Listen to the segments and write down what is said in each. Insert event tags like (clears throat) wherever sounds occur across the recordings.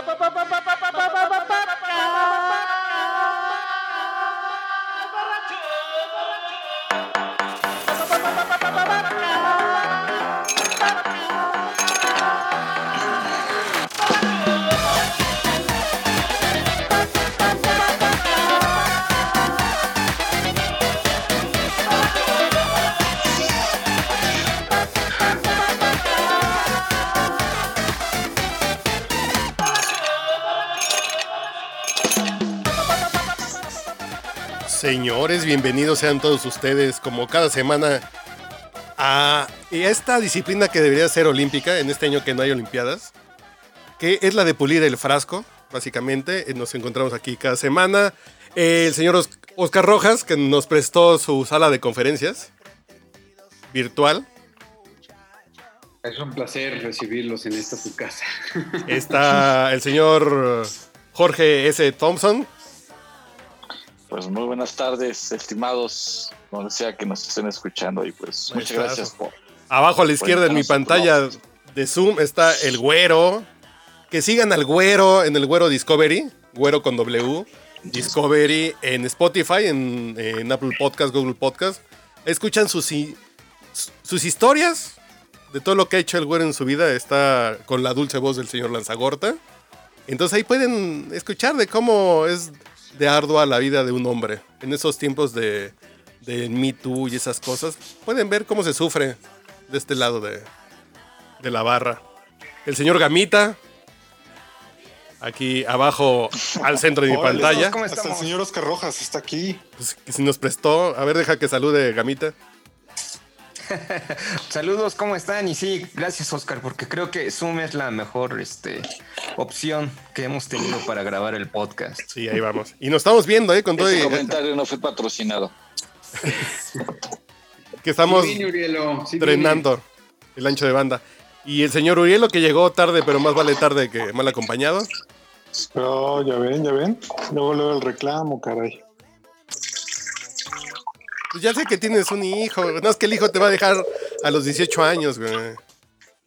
pa, pa. Señores, bienvenidos sean todos ustedes, como cada semana, a esta disciplina que debería ser olímpica en este año que no hay Olimpiadas, que es la de pulir el frasco, básicamente. Eh, Nos encontramos aquí cada semana. Eh, El señor Os- Oscar Rojas, que nos prestó su sala de conferencias virtual. Es un placer recibirlos en esta su casa. Está el señor Jorge S. Thompson. Pues muy buenas tardes, estimados, donde sea que nos estén escuchando. Y pues muchas gracias por. Abajo a la izquierda en mi pantalla de Zoom está el güero. Que sigan al güero en el güero Discovery, güero con W, Discovery en Spotify, en, en Apple Podcast, Google Podcast. Escuchan sus, sus historias de todo lo que ha hecho el güero en su vida. Está con la dulce voz del señor Lanzagorta. Entonces ahí pueden escuchar de cómo es de ardua la vida de un hombre en esos tiempos de, de Me Too y esas cosas. Pueden ver cómo se sufre de este lado de, de la barra. El señor Gamita, aquí abajo al centro de mi pantalla, ¿Cómo Hasta el señor Oscar Rojas está aquí. pues, si nos prestó. A ver, deja que salude Gamita. (laughs) Saludos, ¿cómo están? Y sí, gracias Oscar, porque creo que Zoom es la mejor este, opción que hemos tenido para grabar el podcast. Sí, ahí vamos. Y nos estamos viendo, ¿eh? Con todo y- comentario no fue patrocinado. que estamos Sí Urielo, trenando el ancho de banda. Y el señor Urielo, que llegó tarde, pero más vale tarde que mal acompañado. Oh, ya ven, ya ven. Luego, luego el reclamo, caray. Pues ya sé que tienes un hijo. No es que el hijo te va a dejar a los 18 años, güey.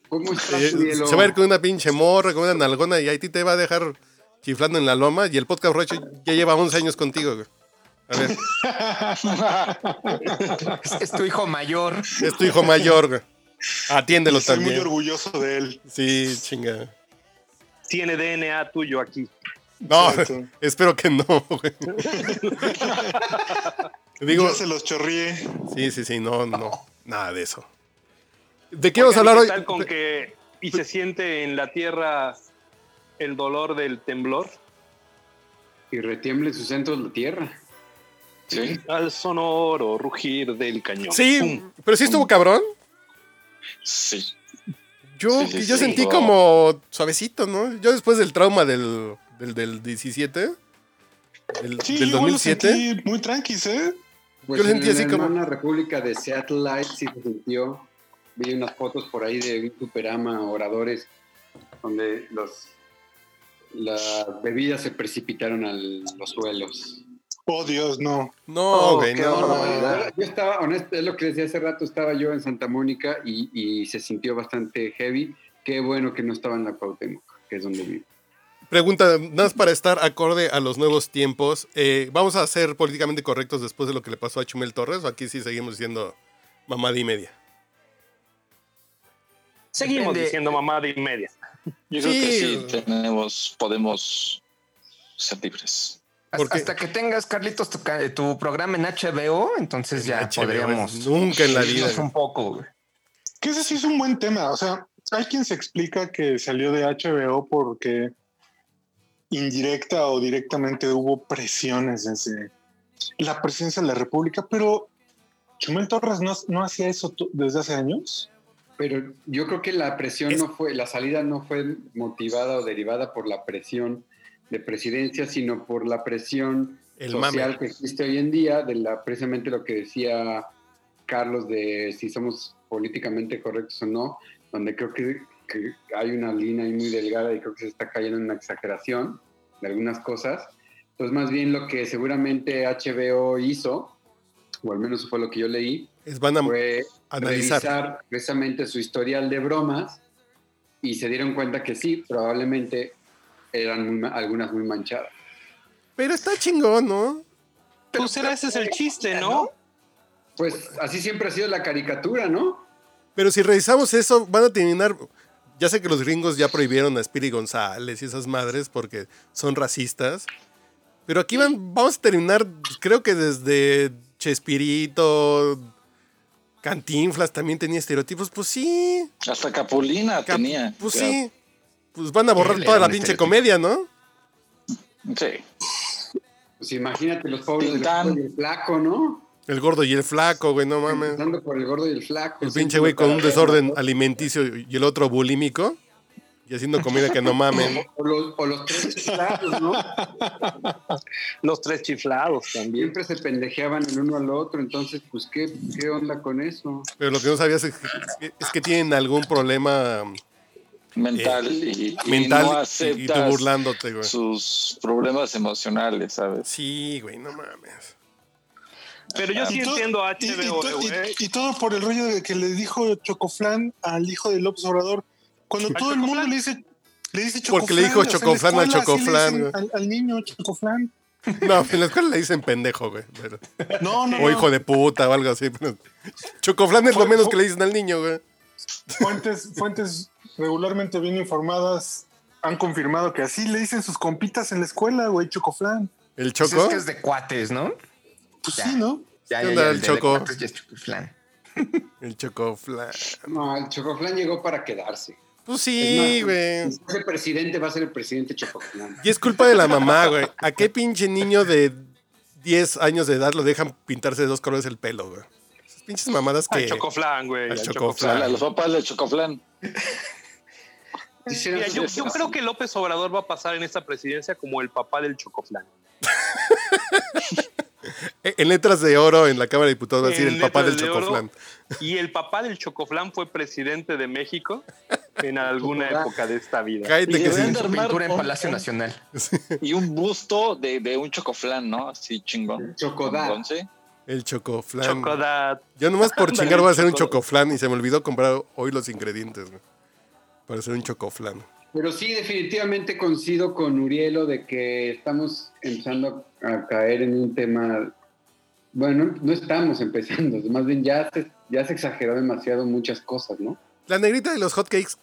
¿Cómo estás, Eh, se va a ir con una pinche morra, con una nalgona y a ti te va a dejar chiflando en la loma. Y el podcast Rocho ya lleva 11 años contigo, güey. A ver, Es, es tu hijo mayor. es tu hijo mayor, güey. Atiéndelo Estoy muy también. orgulloso de él. Sí, chinga. tiene DNA tuyo aquí. No, Exacto. espero que no, güey. (laughs) Digo, ya se los chorríe. sí, sí, sí, no, no, nada de eso. ¿De qué vamos a hablar ¿Qué hoy? tal con que y se siente en la tierra el dolor del temblor? Y retiemble en sus centros la tierra. Sí. Al sonoro rugir del cañón. Sí, Pum. pero sí estuvo cabrón. Sí. Yo, Sí, sí, yo sí. sentí como suavecito, ¿no? Yo después del trauma del, del, del 17, del, Sí, del yo igual lo 2007, sentí muy tranquis, ¿eh? Pues Yo lo en sentí así la como- hermana República de Seattle Light sí se sintió. Vi unas fotos por ahí de un superama, oradores, donde los las bebidas se precipitaron a los suelos. Oh, Dios, no. no, Oh, no. barbaridad. Yo estaba, honesto, es lo que decía hace rato, estaba yo en Santa Mónica y, y se sintió bastante heavy. Qué bueno que no estaba en la Cuauhtémoc, que es donde vivo. Pregunta, nada más para estar acorde a los nuevos tiempos, eh, ¿vamos a ser políticamente correctos después de lo que le pasó a Chumel Torres o aquí sí seguimos diciendo mamada y media? Seguimos Depende. diciendo mamada y media. Yo creo que sí tenemos, podemos ser libres. Hasta, que tengas, Carlitos, tu, tu programa en HBO, entonces ya HBO, podríamos. nunca en la vida. un poco, güey. Que ese sí es un buen tema. O sea, hay quien se explica que salió de HBO porque indirecta o directamente hubo presiones desde la presidencia de la República, pero Chumel Torres no, no hacía eso desde hace años. Pero yo creo que la presión Es- no fue, la salida no fue motivada o derivada por la presión de presidencia, sino por la presión El social mame. que existe hoy en día, de la precisamente lo que decía Carlos de si somos políticamente correctos o no, donde creo que, que hay una línea ahí muy delgada y creo que se está cayendo en una exageración de algunas cosas. Entonces, más bien lo que seguramente HBO hizo, o al menos fue lo que yo leí, Es van a fue analizar. revisar precisamente su historial de bromas y se dieron cuenta que sí, probablemente eran muy algunas muy manchadas. Pero está chingón, ¿no? Pues era ese es el chiste, ¿no? Pues así siempre ha sido la caricatura, ¿no? Pero si revisamos eso, van a terminar. Ya sé que los gringos ya prohibieron a Spiri González y esas madres porque son racistas. Pero aquí van, vamos a terminar, creo que desde Chespirito, Cantinflas también tenía estereotipos. Pues sí, Hasta Capulina cap- tenía. pues sí. Pues van a borrar toda la pinche comedia, ¿no? Sí. Pues imagínate los pobres del flaco, ¿no? El gordo y el flaco, güey, no mames. Empezando por el gordo y el flaco. El pinche güey con un desorden alimenticio y el otro bulímico. Y haciendo comida que no mamen. (laughs) O los, o los tres chiflados, ¿no? (laughs) Los tres chiflados también. Siempre se pendejeaban el uno al otro, entonces, pues, ¿qué, qué onda con eso? Pero lo que no sabías es que, es que tienen algún problema Mental y, y mental no y- y, tú burlándote, güey. sus problemas emocionales, ¿sabes? Sí, güey, no mames. Pero yo sí Y todo- entiendo a y- y HBO, to- y- güey. y todo por el rollo de que le dijo Chocoflán al hijo de López Obrador. Cuando ¿Al todo el mundo le dice, le dice Chocoflán. Porque le dijo Chocoflán al güey. Al, al niño Chocoflán. (laughs) No, en la escuela le dicen pendejo, güey. pero- No, no, O no. hijo de puta o algo así. pero- Chocoflán es lo menos que le dicen al niño, güey. Fuentes, fuentes regularmente bien informadas han confirmado que así le dicen sus compitas en la escuela, güey, Chocoflán. El Pues Choco. es que es de cuates, ¿no? Pues Ya. sí, ¿no? Ya, ¿Qué ya, ya, el de Choco? ya es Chocoflán. (laughs) El Chocoflán. No, el Chocoflán llegó para quedarse. Pues Es sí, güey. Si es el presidente, va a ser el presidente Chocoflán. Y es culpa de la mamá, güey. ¿A qué pinche niño de 10 años de edad lo dejan pintarse de dos colores el pelo, güey? Esas pinches mamadas Al que. Chocoflan, güey. Al al Chocoflan. A los papás de Chocoflán. Hicieron Mira, yo, yo creo que López Obrador va a pasar en esta presidencia como el papá del Chocoflan. (laughs) (laughs) En letras de oro en la Cámara de Diputados va a decir el papá del de oro. Chocoflán. Y el papá del Chocoflan fue presidente de México en alguna época de esta vida. Cállate Y que sí. pintura en un- Palacio Nacional. Y un busto de, de un Chocoflán, ¿no? Así chingón. Chocodad. El Chocoflán. Chocodat. Yo nomás por chingar voy a hacer un Choco- Chocoflán y se me olvidó comprar hoy los ingredientes, güey. Para hacer un Chocoflán. Pero sí, definitivamente coincido con Urielo de que estamos empezando a caer en un tema. Bueno, no estamos empezando, (laughs) más bien ya se, ya se exageró demasiado muchas cosas, ¿no? La negrita de los hotcakes,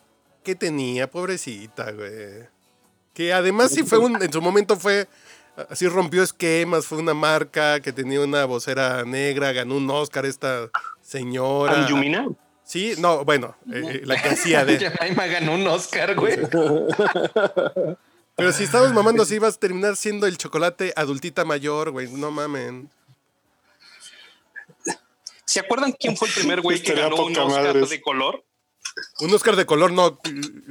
¿qué tenía? Pobrecita, güey. Que además sí fue un, en su momento fue, así rompió esquemas, fue una marca que tenía una vocera negra, ganó un Oscar esta señora. Anjumina. Sí, no, bueno, eh, la que hacía de... (laughs) Jemima ganó un Oscar, güey. (laughs) Pero si estamos mamando así, vas a terminar siendo el chocolate adultita mayor, güey, no mamen. ¿Se acuerdan quién fue el primer güey que ganó un Oscar madres. de color? Un Oscar de color, no,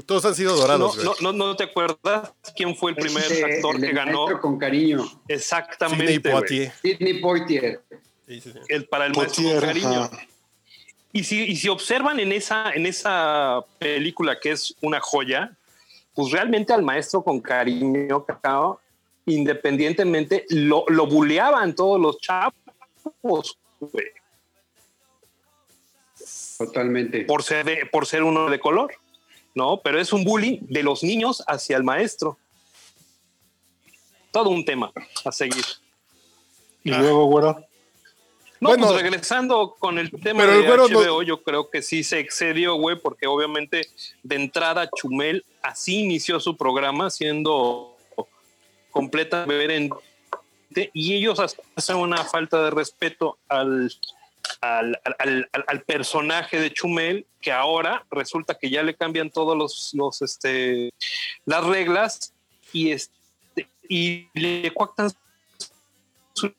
todos han sido dorados, no, no, no te acuerdas quién fue el primer Este, actor el que ganó con cariño. Sidney exactamente güey, Poitier. Sidney Poitier. Sí, sí, sí. el para el maestro con cariño. ajá. Y si, y si observan en esa, en esa película que es una joya, pues realmente al maestro con cariño, cacao, independientemente, lo, lo buleaban todos los chavos, güey, Totalmente. por ser, de- por ser uno de color, ¿no? Pero es un bullying de los niños hacia el maestro. Todo un tema a seguir. Y luego, güero. No, Bueno, pues regresando con el tema pero de el güero no- yo creo que sí se excedió, güey, porque obviamente de entrada Chumel así inició su programa siendo completamente y ellos hacen una falta de respeto al, al, al- personaje de Chumel que ahora resulta que ya le cambian todos los, los este las reglas y este y le coactan su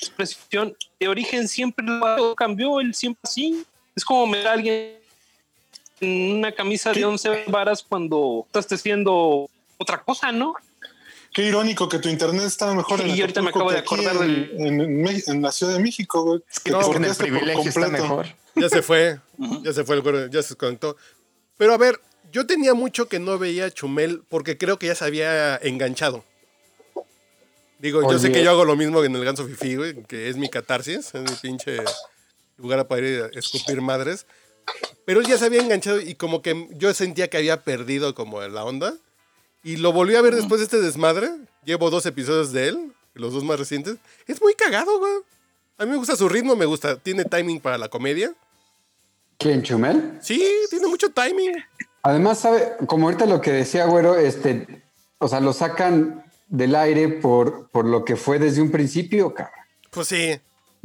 expresión de origen siempre lo cambió, él siempre así. Es como me da alguien en una camisa de 11 varas cuando estás haciendo otra cosa, ¿no? Qué irónico que tu internet estaba mejor en Y ahorita me acabo de acordar en, en- en en la Ciudad de México, güey. Que no, te Es que en el privilegio está mejor. Ya se fue, ya se fue el güero, ya se desconectó. Pero a ver, yo tenía mucho que no veía a Chumel porque creo que ya se había enganchado. Digo, yo sé Oye. que yo hago lo mismo en el Ganso Fifi, güey, que es mi catarsis, es mi pinche lugar para ir a escupir madres. Pero él ya se había enganchado y como que yo sentía que había perdido como la onda. Y lo volví a ver después de este desmadre. Llevo dos episodios de él, los dos más recientes. Es muy cagado, güey. A mí me gusta su ritmo, me gusta. Tiene timing para la comedia. ¿Quién, Chumel? Sí, tiene mucho timing. Además, sabe, como ahorita lo que decía Güero, este, o sea, lo sacan del aire por, por lo que fue desde un principio, cabrón. Pues sí.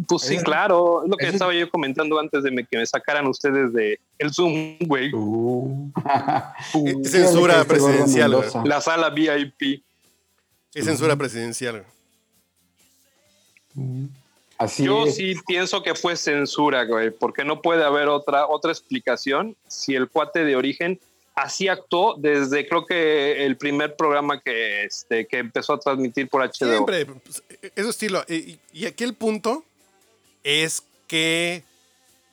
Pues sí, claro. Es lo que estaba yo comentando antes de me- que me sacaran ustedes de el Zoom, güey. Uh. (laughs) Es censura presidencial. La sala VIP. Es censura presidencial. güey. Así Yo es. sí pienso que fue censura, güey, porque no puede haber otra, otra explicación si el cuate de origen así actuó desde creo que el primer programa que, este, que empezó a transmitir por HBO. Siempre. pues, eso estilo. Y, y- aquí el punto es que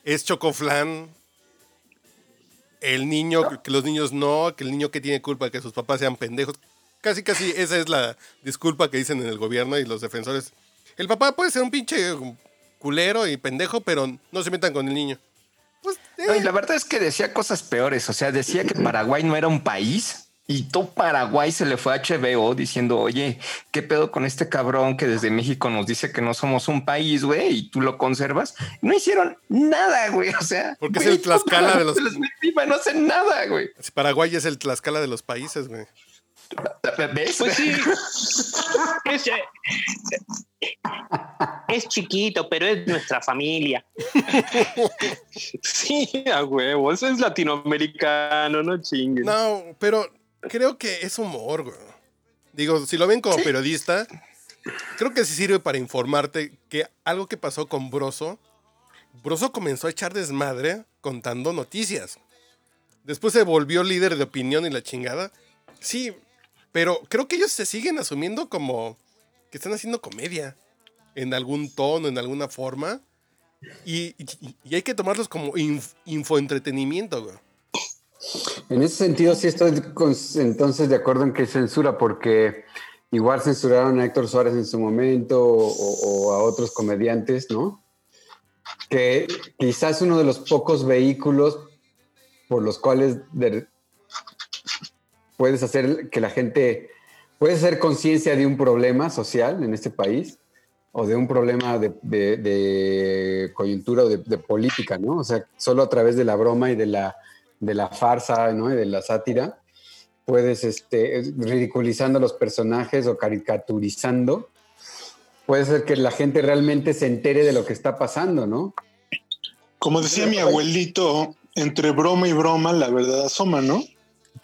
es Chocoflan. El niño, que los niños no, que el niño que tiene culpa que sus papás sean pendejos. Casi, casi esa es la disculpa que dicen en el gobierno y los defensores. El papá puede ser un pinche culero y pendejo, pero no se metan con el niño. Pues, No, eh, y la verdad es que decía cosas peores. O sea, decía que Paraguay no era un país y todo Paraguay se le fue a HBO diciendo, oye, ¿qué pedo con este cabrón que desde México nos dice que no somos un país, güey? Y tú lo conservas. No hicieron nada, güey. O sea, Porque es el Tlaxcala de los- encima, No hacen nada, güey. Paraguay es el Tlaxcala de los países, güey. ¿Ves? Pues sí. es, eh, es chiquito, pero es nuestra familia. sí, a huevo. Eso es latinoamericano, no chinguen. No, pero creo que es humor, güey. Digo, si lo ven como periodista, creo que sí sirve para informarte que algo que pasó con Broso, Broso comenzó a echar desmadre contando noticias. Después se volvió líder de opinión y la chingada. Sí, pero creo que ellos se siguen asumiendo como que están haciendo comedia en algún tono, en alguna forma. Y, hay que tomarlos como inf- infoentretenimiento, güey. En ese sentido, sí estoy entonces de acuerdo en que es censura, porque igual censuraron a Héctor Suárez en su momento o, a otros comediantes, ¿no? Que quizás uno de los pocos vehículos por los cuales puedes hacer que la gente, puedes hacer conciencia de un problema social en este país o de un problema de, de- de coyuntura o de, de política, ¿no? O sea, solo a través de la broma y de la, de la farsa, ¿no? Y de la sátira, puedes, este, ridiculizando a los personajes o caricaturizando, puede ser que la gente realmente se entere de lo que está pasando, ¿no? Como decía mi abuelito, entre broma y broma la verdad asoma, ¿no?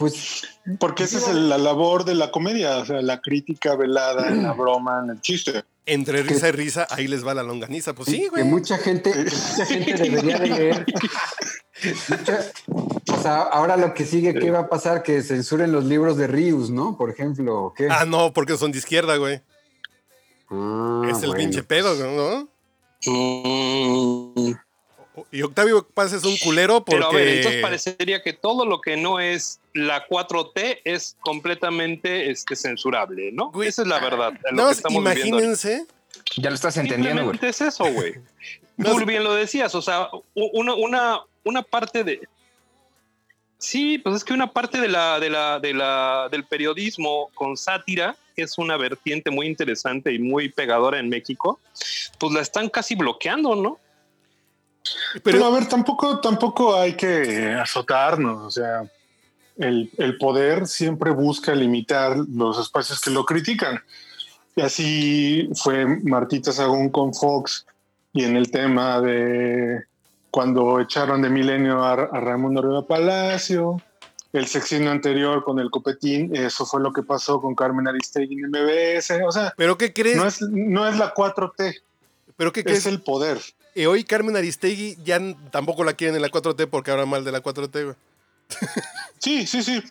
Pues Porque esa es el- la labor de la comedia, o sea, la crítica velada en la (clears throat) broma, en el chiste. Entre risa y risa, ahí les va la longaniza. Pues sí, que güey. mucha gente, que mucha gente debería de leer. Mucha- o sea, ahora lo que sigue, ¿qué va a pasar? Que censuren los libros de Rius, ¿no? Por ejemplo, ¿o ¿qué? Ah, no, porque son de izquierda, güey. Ah, es el bueno. pinche pedo, ¿no? Mm. Y Octavio Paz es un culero porque... Pero a ver, entonces parecería que todo lo que no es la 4T es completamente este, censurable, ¿no? Güey, Esa es la verdad. No, que estamos imagínense. Ya lo estás entendiendo, güey. Es eso, güey. No, (laughs) Tú bien lo decías, o sea, una, una parte de. Sí, pues es que una parte de la, de la, de la, del periodismo con sátira, que es una vertiente muy interesante y muy pegadora en México, pues la están casi bloqueando, ¿no? Pero, Pero, a ver, tampoco, tampoco hay que azotarnos, o sea, el, el poder siempre busca limitar los espacios que lo critican. Y así fue Martita Sagún con Fox y en el tema de cuando echaron de Milenio a, a Raimundo Arriba Palacio, el sexenio anterior con el Copetín, eso fue lo que pasó con Carmen Aristegui en MBS, o sea, ¿pero qué crees? no es, no es la 4T, ¿Pero qué crees? es el poder. Y hoy Carmen Aristegui ya tampoco la quieren en la 4T porque habla mal de la 4T, güey. Sí, sí, sí,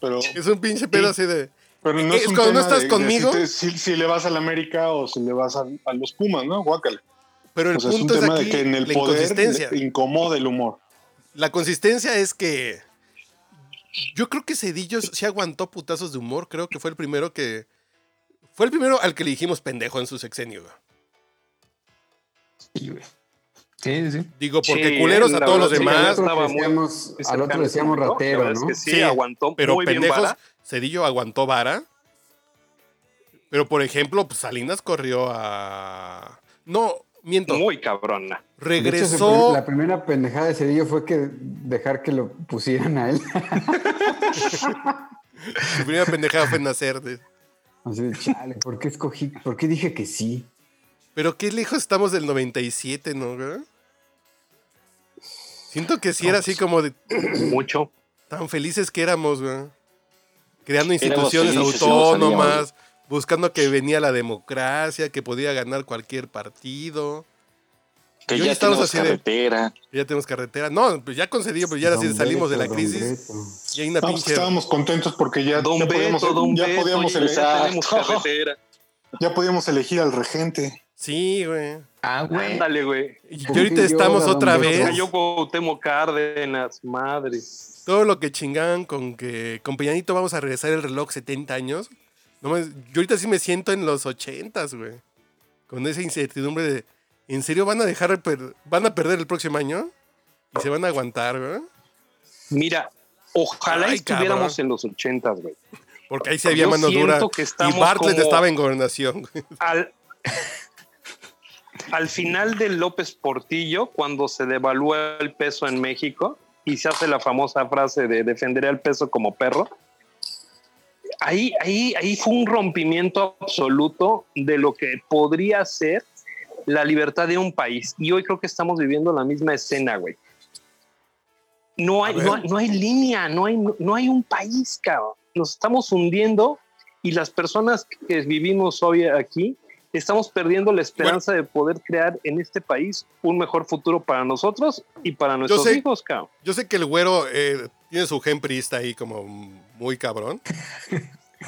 pero... (laughs) Es un pinche pedo así de... Pero no Es es, un cuando no tema estás de- de conmigo. si, te- si- si le vas al América o si le vas a, a los Pumas, ¿no? Guácala. Pero el O sea, es un punto es, tema aquí de que en el poder incomoda el humor. La consistencia es que... Yo creo que Cedillo sí aguantó putazos de humor. Creo que fue el primero que... Fue el primero al que le dijimos pendejo en su sexenio, güey. Sí, güey. Sí, sí. Digo, porque Sí, culeros a todos los demás, Al otro decíamos, al otro decíamos ¿no? Ratero, verdad es ¿no? que sí, Sí, aguantó pero muy bien pendejos, vara. Cedillo aguantó vara. Pero, por ejemplo, pues Salinas corrió a. No, miento. Muy cabrona. De hecho, Regresó. la primera pendejada de Cedillo fue que dejar que lo pusieran a él. (laughs) Su primera pendejada fue nacer. de- Así de, chale, ¿por qué escogí? ¿Por qué dije que sí? Pero qué lejos estamos del 97, ¿no? Siento que sí era así como de Mucho. tan felices que éramos, güey. Creando instituciones felices autónomas, buscando que venía la democracia, que podía ganar cualquier partido. Que ya estamos tenemos así de- carretera. Ya tenemos carretera. No, pues ya concedido, pues ya ahora sí Don salimos de la crisis. Y hay una No, pues pinche. estábamos contentos porque ya, Don ya podíamos, Don ya Beto, podíamos ya ele- tenemos carretera. Ya podíamos elegir al regente. Sí, güey. Ah, güey. Ándale, güey. Y ¿Por ahorita estamos otra vez. Cayó Cuauhtémoc Cárdenas, madre. Todo lo que chingaban con que con Peñanito vamos a regresar el reloj 70 años. No yo ahorita sí me siento en los 80s, güey. Con esa incertidumbre de. ¿En serio van a dejar per- van a perder el próximo año? Y se van a aguantar, güey. Mira, ojalá Ay, estuviéramos cabrón. en los ochentas, güey. Porque ahí sí había Yo mano dura. que Y Bartlett estaba en gobernación. Al, al final de López Portillo, cuando se devalúa el peso en México y se hace la famosa frase de defenderé al peso como perro, ahí, ahí, ahí fue un rompimiento absoluto de lo que podría ser la libertad de un país. Y hoy creo que estamos viviendo la misma escena, güey. Hay, no, hay, no hay línea, no hay, no hay un país, cabrón. Nos estamos hundiendo y las personas que vivimos hoy aquí estamos perdiendo la esperanza de poder crear en este país un mejor futuro para nosotros y para nuestros sé. hijos, cabrón. Yo sé que el güero eh, tiene su gen priista ahí como muy cabrón. (laughs)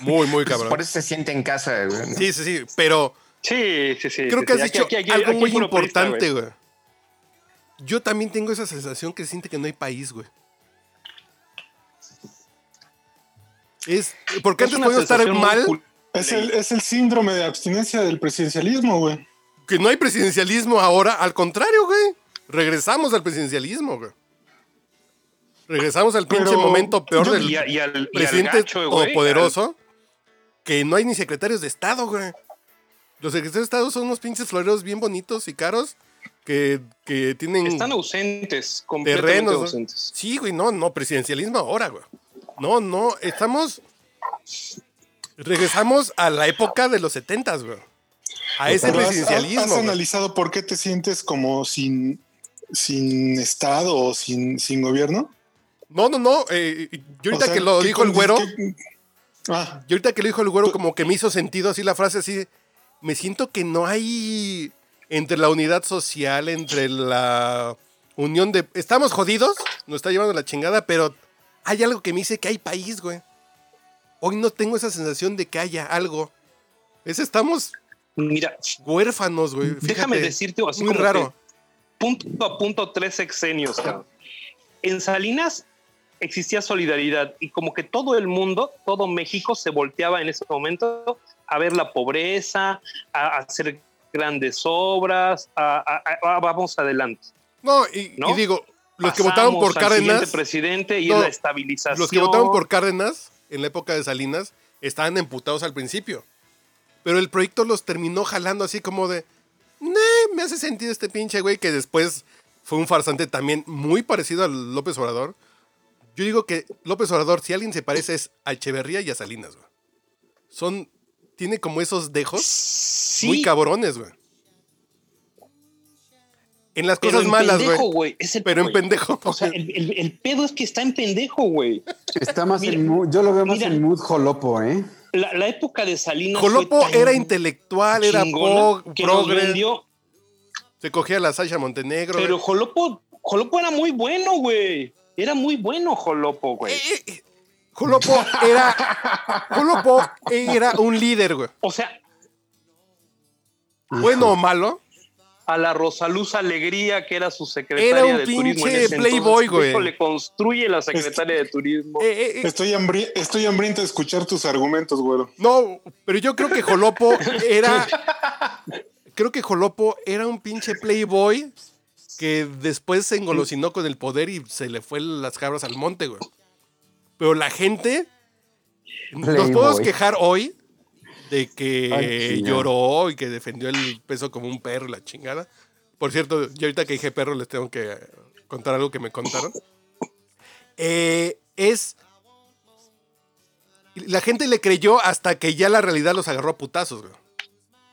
Muy, muy Pues por cabrón. eso se siente en casa, güey. ¿no? Sí, sí, sí. Pero Sí, sí, sí. creo sí, que has sí. Dicho aquí- aquí- algo aquí muy importante, güey. güey. Yo también tengo esa sensación que siente que no hay país, güey. Es porque Es antes podíamos estar mal, Es el, es el síndrome de abstinencia del presidencialismo, güey. que no hay presidencialismo ahora. Al contrario, güey. Regresamos al presidencialismo, güey. Regresamos al pinche Pero momento peor yo- del Y, a- y al, y al presidente gacho, güey, todopoderoso. Que no hay ni secretarios de Estado, güey. Los secretarios de Estado son unos pinches floreros bien bonitos y caros que, que tienen Están ausentes, completamente terrenos. Sí, güey, no, no, presidencialismo ahora, güey. No, no, estamos. Regresamos a la época de los setentas, güey. A ese Pero has- presidencialismo. ¿Has, güey. analizado por qué te sientes como sin, sin Estado o sin, sin gobierno? No, no, no. eh, yo ahorita O sea, que lo ¿qué dijo el güero, Ah, yo ahorita que lo dijo el güero, como que me hizo sentido así la frase así. Me siento que no hay entre la unidad social, entre la unión de. Estamos jodidos, nos está llevando la chingada, pero hay algo que me dice que hay país, güey. Hoy no tengo esa sensación de que haya algo. Es estamos Mira, huérfanos, güey. Fíjate, déjame decirte así muy como raro. punto a punto tres sexenios, cabrón. En Salinas existía solidaridad y como que todo el mundo, todo México se volteaba en ese momento a ver la pobreza, a, a hacer grandes obras, a, a- a- vamos adelante. No, y, ¿no? y digo, los que votaron por Cárdenas, presidente y No, la estabilización. los que votaron por Cárdenas en la época de Salinas estaban emputados al principio. Pero el proyecto los terminó jalando así como de, "Nee, me hace sentido este pinche güey que después fue un farsante también muy parecido a López Obrador. Yo digo que López Obrador, si alguien se parece, es a Echeverría y a Salinas, güey. Son, tiene como esos dejos Sí, muy cabrones, güey. En las pero cosas en malas, güey. güey. es el- Pero en pendejo. O sea, el, el- el pedo es que está en pendejo, güey. Está más Mira, en mood, yo lo veo más mira. en mood jolopo, ¿eh? La, la época de Salinas. fue Jolopo tan era intelectual, era po- que nos progre, vendió, se cogía la Sasha Montenegro. Pero Jolopo, Jolopo era muy bueno, güey. Era muy bueno Jolopo, güey. Eh, eh, eh, Jolopo era. Jolopo era un líder, güey. O sea, Bueno o malo. A la Rosaluz Alegría, que era su secretaria Era un de turismo en pinche ese playboy, güey. le construye la secretaria de turismo. Eh, eh, eh, estoy, hambri- estoy hambriento de escuchar tus argumentos, güero. no, pero yo creo que Jolopo era. Creo que Jolopo era un pinche playboy que después se engolosinó con el poder y se le fue las cabras al monte, güey. Pero la gente Nos podemos Playboy. quejar hoy de que Ay, lloró y que defendió el peso como un perro, la chingada. Por cierto, yo ahorita que dije perro les tengo que contar algo que me contaron. Eh, es... La gente le creyó hasta que ya la realidad los agarró a putazos, güey.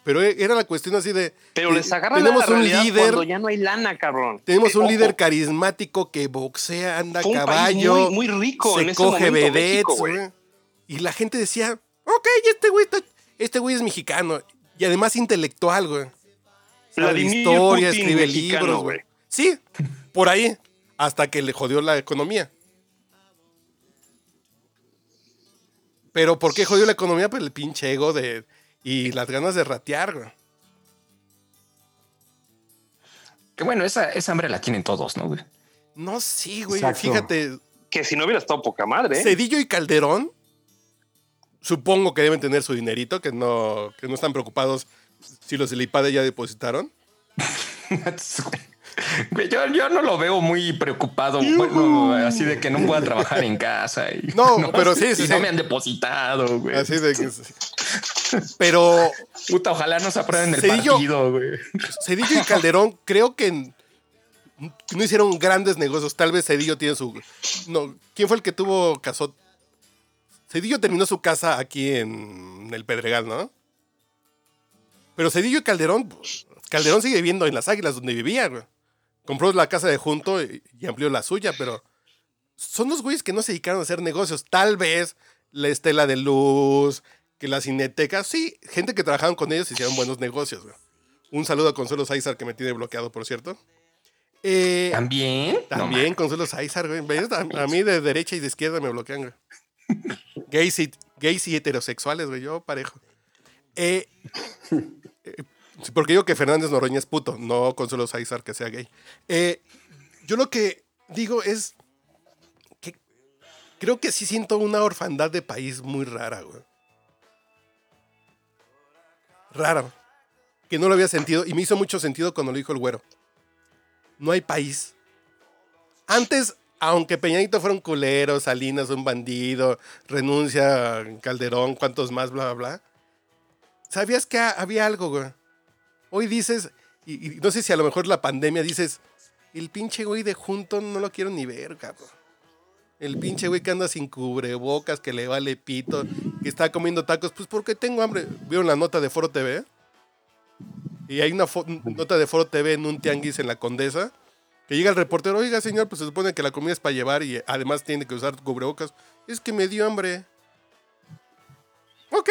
Pero era la cuestión así de... Pero eh, les agarra tenemos la un líder, cuando ya no hay lana, cabrón. tenemos un Ojo, líder carismático que boxea, anda a fue caballo, muy, muy rico se en ese coge momento, vedettes, México, güey. Y la gente decía, ok, este güey está- este güey es mexicano. Y además intelectual, güey. Sabe historia, Putin escribe mexicano, libros, güey. Sí, por ahí. Hasta que le jodió la economía. Pero ¿por qué jodió la economía? Pues el pinche ego de. Y las ganas de ratear, güey. Que bueno, esa, esa hambre la tienen todos, ¿no, güey? No, sí, güey. Exacto. Fíjate, Que si no hubiera estado poca madre, ¿eh? Cedillo y Calderón, supongo que deben tener su dinerito, que no, que no están preocupados si los del IPADE ya depositaron. (laughs) Yo, yo no lo veo muy preocupado, bueno, así de que no pueda trabajar en casa. Y, (laughs) No, pero sí, sí, y sí. no me han depositado, güey. Así de que. Pero Puta, ojalá no se aprueben el Cedillo- partido, güey. Cedillo y Calderón, creo que no hicieron grandes negocios. Tal vez Cedillo tiene su. No, ¿quién fue el que tuvo casó? Cedillo terminó su casa aquí en el Pedregal, ¿no? Pero Cedillo y Calderón, pues, Calderón sigue viviendo en las Águilas donde vivía, güey. Compró la casa de junto y, y amplió la suya, pero son los güeyes que no se dedicaron a hacer negocios. Tal vez la Estela de Luz, que la Cineteca, sí, gente que trabajaron con ellos hicieron buenos negocios, güey. Un saludo a Consuelo Sáizar que me tiene bloqueado, por cierto. Eh, ¿También? No, también Consuelo Sáizar, güey. A, a mí de derecha y de izquierda me bloquean, güey. Gays y, gays y heterosexuales, güey. Yo parejo. Eh, eh, porque digo que Fernández Noroña es puto, no Consuelo Sáizar que sea gay. Eh, yo lo que digo es que creo que sí siento una orfandad de país muy rara, güey. Rara. Que no lo había sentido y me hizo mucho sentido cuando lo dijo el güero. No hay país. Antes, aunque Peñanito fuera un culero, Salinas un bandido, renuncia Calderón, cuantos más, bla, bla, bla. ¿Sabías que ha- había algo, güey? Hoy dices, y, y no sé si a lo mejor la pandemia dices, el pinche güey de junto no lo quiero ni ver, cabrón. El pinche güey que anda sin cubrebocas, que le vale pito, que está comiendo tacos, pues porque tengo hambre. ¿Vieron la nota de Foro TV? Y hay una nota de Foro TV en un tianguis en la Condesa. Que llega el reportero, oiga señor, pues se supone que la comida es para llevar y además tiene que usar cubrebocas. Es que me dio hambre. Ok.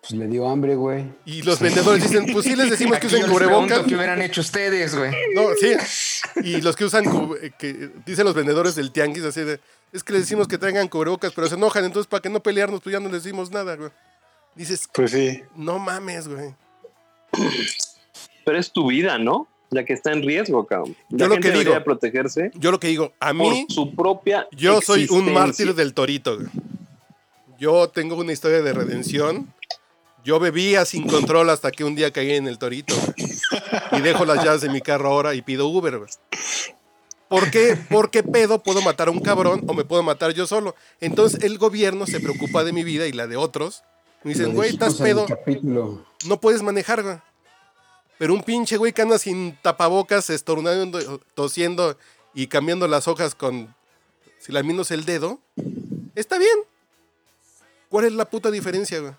Pues le dio hambre, güey. Y los vendedores dicen, pues sí les decimos que yo usen les cubrebocas. qué hubieran hecho ustedes, güey. No, sí. Y los que usan, eh, que dicen los vendedores del tianguis así de, es que les decimos que traigan cubrebocas, pero se enojan, entonces para que no pelearnos, pues ya no les decimos nada, güey. Dices, Pues sí. no mames, güey. Pero es tu vida, ¿no? La que está en riesgo, cabrón. La Yo lo gente que digo- debería protegerse Yo lo que digo, a mí, por su propia yo soy un mártir del torito, güey. Yo tengo una historia de redención. Yo bebía sin control hasta que un día caí en el torito, güey. Y dejo las llaves de mi carro ahora y pido Uber, güey. ¿Por qué? Porque pedo puedo matar a un cabrón o me puedo matar yo solo. Entonces el gobierno se preocupa de mi vida y la de otros. Me dicen, güey, estás pedo, no puedes manejar, güey. Pero un pinche güey que anda sin tapabocas, estornudando, tosiendo y cambiando las hojas con si lamiéndose el dedo, está bien. ¿Cuál es la puta diferencia, güey?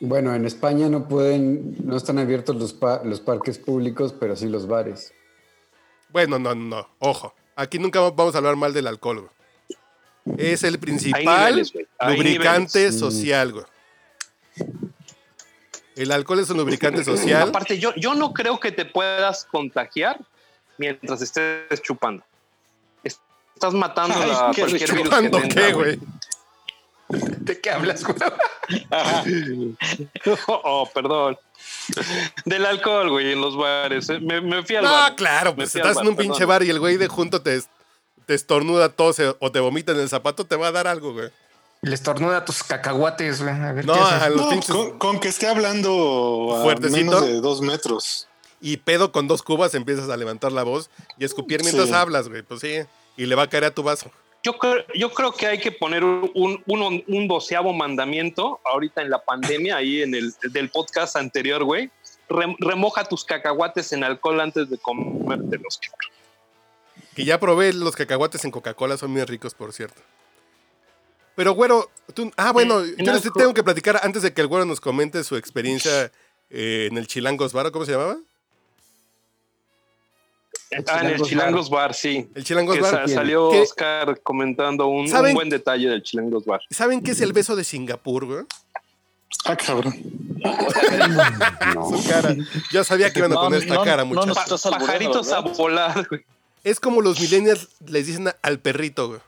Bueno, en España no pueden, no están abiertos los, pa- los parques públicos, pero sí los bares. Bueno, no, no, ojo. Aquí nunca vamos a hablar mal del alcohol, güey. Es el principal niveles, lubricante niveles. social, güey. El alcohol es un lubricante (laughs) social. Aparte, yo, yo no creo que te puedas contagiar mientras estés chupando. Estás matando Ay, a qué cualquier virus que ¿Cuándo te qué, güey? ¿De qué hablas, güey? (laughs) oh, perdón. Del alcohol, güey, en los bares. eh. Me, me fui al No, bar. claro, pues estás en un pinche perdón. bar y el güey de junto te, te estornuda, tose o te vomita en el zapato, te va a dar algo, güey. Le estornuda tus cacahuates, güey. A ver No, qué a los No, pinches. con, con que esté hablando a Fuertecito. menos de dos metros. Y pedo con dos cubas empiezas a levantar la voz y escupir mientras Sí. hablas, güey. Pues sí. Y le va a caer a tu vaso. Yo creo, yo creo que hay que poner un, un, un doceavo mandamiento ahorita en la pandemia, ahí en el del podcast anterior, güey. Rem- remoja tus cacahuates en alcohol antes de comértelos. Que ya probé los cacahuates en Coca-Cola, son muy ricos, por cierto. Pero, güero, tú. Ah, bueno, Sí, yo les tengo que platicar antes de que el güero nos comente su experiencia eh, en el Chilangos Bar, ¿o ¿cómo se llamaba? Ah, en el Chilangos Bar, sí. El Chilangos Que Bar. sa- salió ¿Qué- Oscar comentando un, buen detalle del Chilangos Bar. ¿Saben qué es el beso de Singapur, güey? Ah, cabrón. Su cara. Ya sabía que iban a No, poner esta no, cara, muchachos. Pajaritos a volar, güey. Es como los millennials les dicen al perrito, güey.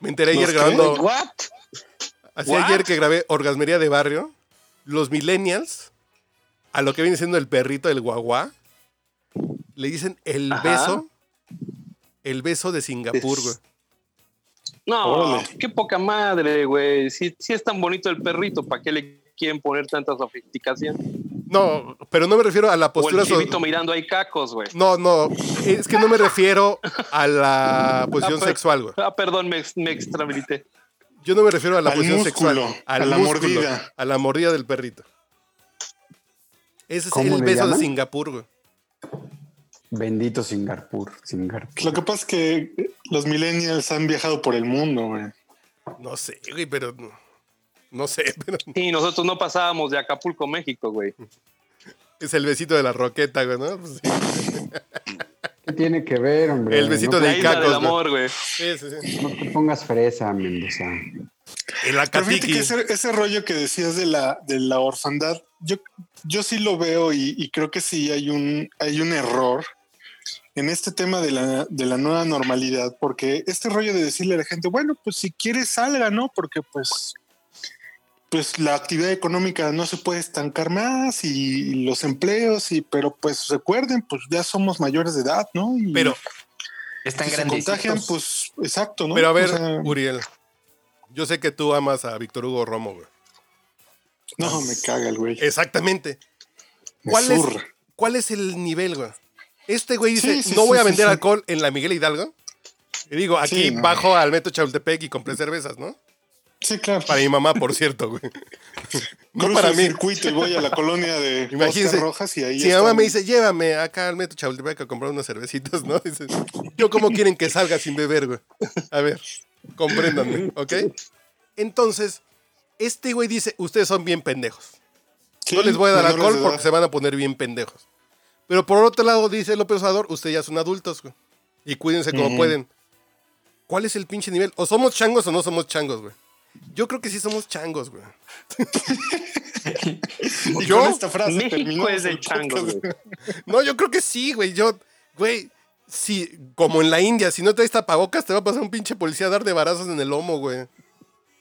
Me enteré ayer ¿Los qué? grabando. ¿What? Así ¿What? ayer que grabé Orgasmería de Barrio. Los millennials, a lo que viene siendo el perrito, el guaguá, le dicen el Ajá. beso. El beso de Singapur, güey. No, qué poca madre, güey. Si, si es tan bonito el perrito, ¿para qué le quieren poner tanta sofisticación? No, pero no me refiero a la O postura. el so- chivito mirando ahí cacos, güey. No, no, es que no me refiero a la (laughs) posición Ah, sexual, güey. Ah, perdón, me, me extrahabilité. Yo no me refiero a la Al posición músculo, sexual, al a la músculo, mordida. a la mordida del perrito. Ese es ¿Cómo el beso de? Singapur, güey. Bendito Singapur. Singapur. Lo que pasa es que los millennials han viajado por el mundo, güey. No sé, güey, pero no, sé, (laughs) pero Sí, nosotros no pasábamos de Acapulco, México, güey. es el besito de la roqueta, güey, ¿no? Pues sí. ¿Qué tiene que ver, hombre? El besito no, de La isla Icacos, del amor, güey. Sí, sí, sí. No te pongas fresa, Mendoza. El acatiqui. que ese, ese rollo que decías de la, de la orfandad, yo, yo sí lo veo y, y creo que sí hay un, hay un error en este tema de la, de la nueva normalidad, porque este rollo de decirle a la gente, bueno, pues si quieres salga, ¿no? Porque pues, pues la actividad económica no se puede estancar más y, los empleos, y pero pues recuerden, pues ya somos mayores de edad, ¿no? Y Pero, Están si se grandes. contagian, pues exacto, ¿no? pero a O ver, sea, Uriel, yo sé que tú amas a Víctor Hugo Romo, güey. no, me caga el güey. Exactamente. Me ¿Cuál es. ¿Cuál es el nivel, güey? Este güey dice, Sí, sí, no sí, voy a vender sí. alcohol en la Miguel Hidalgo. Y digo, aquí Sí, no. bajo al Metro Chapultepec y compré cervezas, ¿no? Sí, claro. Para mi mamá, por cierto, güey. (laughs) No Cruzo para el mí. circuito y voy a la colonia de (laughs) Imagínense. Oscar Rojas y ahí Si mi mamá me dice, llévame acá al Metro Chapultepec a comprar unas cervecitas, ¿no? Dice, yo cómo quieren que salga sin beber, güey. A ver, compréndanme, ¿ok? Entonces, este güey dice, ustedes son bien pendejos. Sí, no les voy a dar alcohol porque se van a poner bien pendejos. Pero por otro lado, dice López Obrador, ustedes ya son adultos, güey. Y cuídense como pueden. ¿Cuál es el pinche nivel? O somos changos o no somos changos, güey. Yo creo que sí somos changos, güey. (laughs) Y yo- con esta frase México es el podcast. güey. No, yo creo que sí, güey. Yo, güey, si, como en la India, si no traes tapabocas, te va a pasar un pinche policía a dar de barazos en el lomo, güey.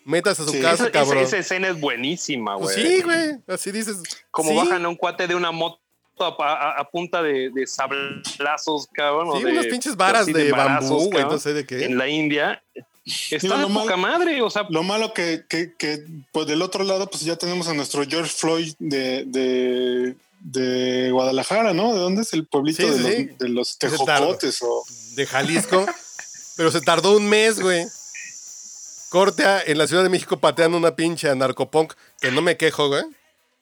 Metas a su Sí. casa, Esa, cabrón. esa escena es buenísima, Pues güey. sí, güey. Así dices. Como sí, bajan a un cuate de una moto a, a- a punta de, de sablazos, cabrón. o Sí, de- unas pinches varas de, bambú, güey. No sé de qué. En la India. Está Digo, de lo poca malo- madre, o sea, Lo malo que, que, que, pues del otro lado, pues ya tenemos a nuestro George Floyd de, de, de Guadalajara, ¿no? ¿De dónde es el pueblito Sí, de, sí, los, de los tejocotes? O... de Jalisco, pero se tardó un mes, güey. Corte a- en la Ciudad de México pateando una pinche narcopunk, que no me quejo, güey.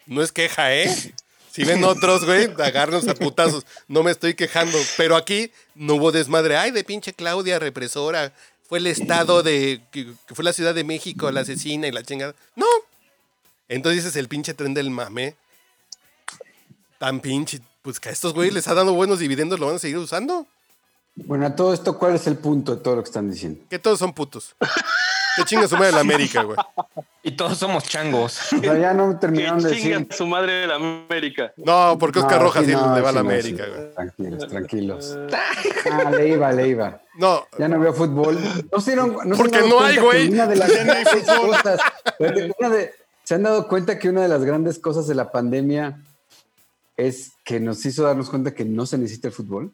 No es queja, ¿eh? Si ven otros, güey, agárrenlos a putazos. No me estoy quejando. Pero aquí no hubo desmadre. Ay, de pinche Claudia, represora. Fue el estado de. que, que fue la Ciudad de México, la asesina y la chingada. No. Entonces es el pinche tren del mame. Tan pinche. Pues que a estos güeyes les ha dado buenos dividendos, lo van a seguir usando. Bueno, a todo esto, ¿cuál es el punto de todo lo que están diciendo? Que todos son putos. Que chinga su madre la América, güey. Y todos somos changos. (laughs) O sea, ya no terminaron de decir. su madre de la América. No, porque Oscar No, Rojas sí, sí no, le va a la sí, no, América, sí. güey. Tranquilos, tranquilos. (laughs) Ah, le iba, le iba. No, Ya no veo fútbol. No se dieron, no se Porque dado no hay, cuenta que güey. Una de las Ya no hay grandes fútbol. cosas- una de- se han dado cuenta que una de las grandes cosas de la pandemia es que nos hizo darnos cuenta que no se necesita el fútbol.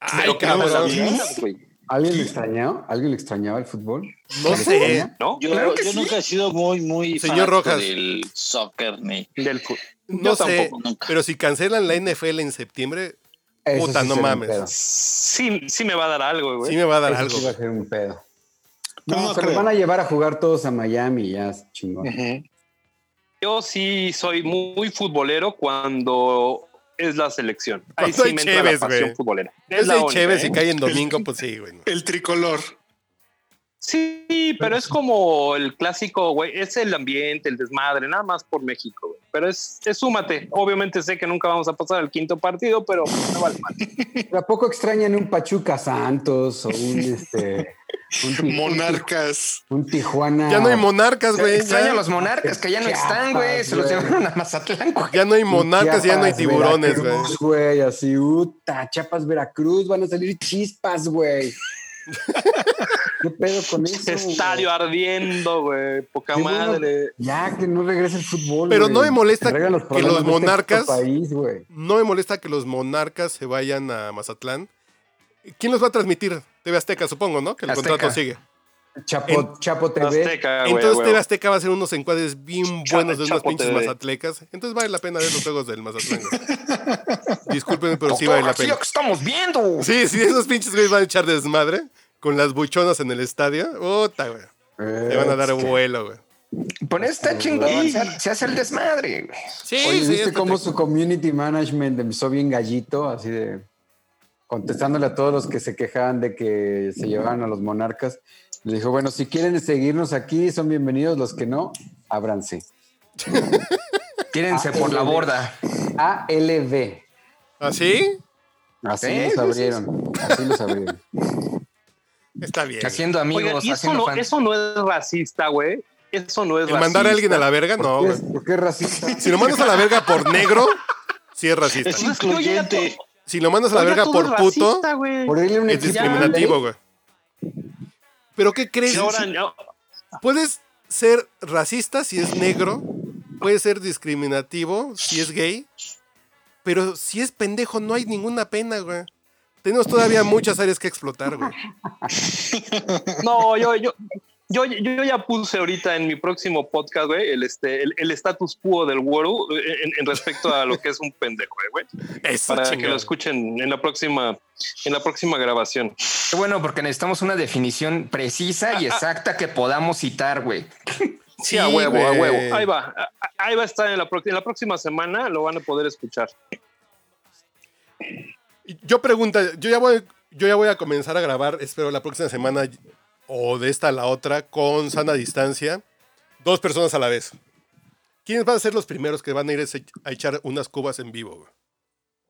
ay, Pero que no lo cabrón. güey. ¿Alguien le extrañaba? ¿Alguien le extrañaba el fútbol? No ¿Le sé. ¿No? Yo, Claro que yo sí. nunca he sido muy, muy Señor Rojas. del soccer ni. Del fu- No Yo sé, tampoco, nunca. pero si cancelan la NFL en septiembre, Eso Puta, sí no mames. Sí, sí me va a dar algo, güey. Sí me va a dar Eso algo. sí va a ser un pedo. No, no se los creo. van a llevar a jugar todos a Miami, ya, chingón. Yo sí soy muy futbolero cuando es la selección. Ahí sí hay me entra la pasión güey. futbolera. Es la de única, chévere ¿eh? si cae en (laughs) domingo, pues sí, güey. El tricolor. Sí, pero es como el clásico, güey. Es el ambiente, el desmadre, nada más por México, güey. Pero es, es súmate. Obviamente sé que nunca vamos a pasar al quinto partido, pero no vale mal. ¿Pero ¿A poco extrañan un Pachuca Santos o un este un, Monarcas. un Tijuana? Ya no hay monarcas, güey. Extraño Ya, los monarcas que ya no Chiapas, están, güey. Se los llevaron a Mazatlán, güey. ya no hay monarcas, ya no hay Chiapas, tiburones, güey. Güey. Así, uta, Chiapas, Veracruz, van a salir chispas, güey. (laughs) ¿Qué pedo (laughs) con eso? Estadio güey? ardiendo, güey. Poca bueno. madre. Ya, que no regrese el fútbol. Pero güey. no me molesta que los este monarcas- puto país, güey. No me molesta que los monarcas se vayan a Mazatlán. ¿Quién los va a transmitir? TV Azteca, supongo, ¿no? Que el Azteca. contrato sigue. Chapo, En- Chapo TV. Azteca, güey. Entonces güey. TV Azteca va a hacer unos encuadres bien buenos de unos Chapo pinches TV. mazatlecas. Entonces vale la pena ver los juegos del Mazatlán. güey. Disculpen, pero sí vale la pena. lo que estamos viendo. Sí, sí, esos pinches güeyes van a echar desmadre con las buchonas en el estadio. Puta, güey. Eh, Te van a dar vuelo, güey. Por eso está chingón. Se, se hace el desmadre, güey. Sí, Oye, sí. ¿viste cómo su community management empezó bien gallito? Así de contestándole a todos los que se quejaban de que se llevaban a los monarcas. Le dijo, bueno, si quieren seguirnos aquí, son bienvenidos. Los que no, ábranse. (laughs) Tírense Ah, por la borda. ALB. ¿Así? Así Sí, los abrieron. Así los abrieron. Está bien. Haciendo amigos, Oigan, y eso haciendo no, fans. eso no es racista, güey. Eso no es El racista. mandar a alguien a la verga, no, ¿Por, güey. qué, por qué racista? (laughs) Si lo mandas a la verga por negro, sí es racista. Es es incluyente. Si lo mandas a la verga por es puto, racista. Por es discriminativo, güey. ¿Pero qué crees? Ahora, no, Puedes ser racista si es negro, puedes ser discriminativo si es gay, pero si es pendejo no hay ninguna pena, güey. Tenemos todavía muchas áreas que explotar, güey. (laughs) no, yo, yo, yo, yo ya puse ahorita en mi próximo podcast, güey, el, este, el, el status quo del güero en, en respecto a lo que es un pendejo, eh, güey. Eso, Para que chingado. lo escuchen en la próxima, en la próxima grabación. Qué bueno, porque necesitamos una definición precisa y exacta que podamos citar, güey. Sí, a huevo, a huevo. Ahí va. Ahí va a estar en la, en la próxima semana, lo van a poder escuchar. Yo pregunto, yo ya voy, yo ya voy a comenzar a grabar, espero la próxima semana o de esta a la otra, con sana distancia, dos personas a la vez. ¿Quiénes van a ser los primeros que van a ir a echar unas cubas en vivo?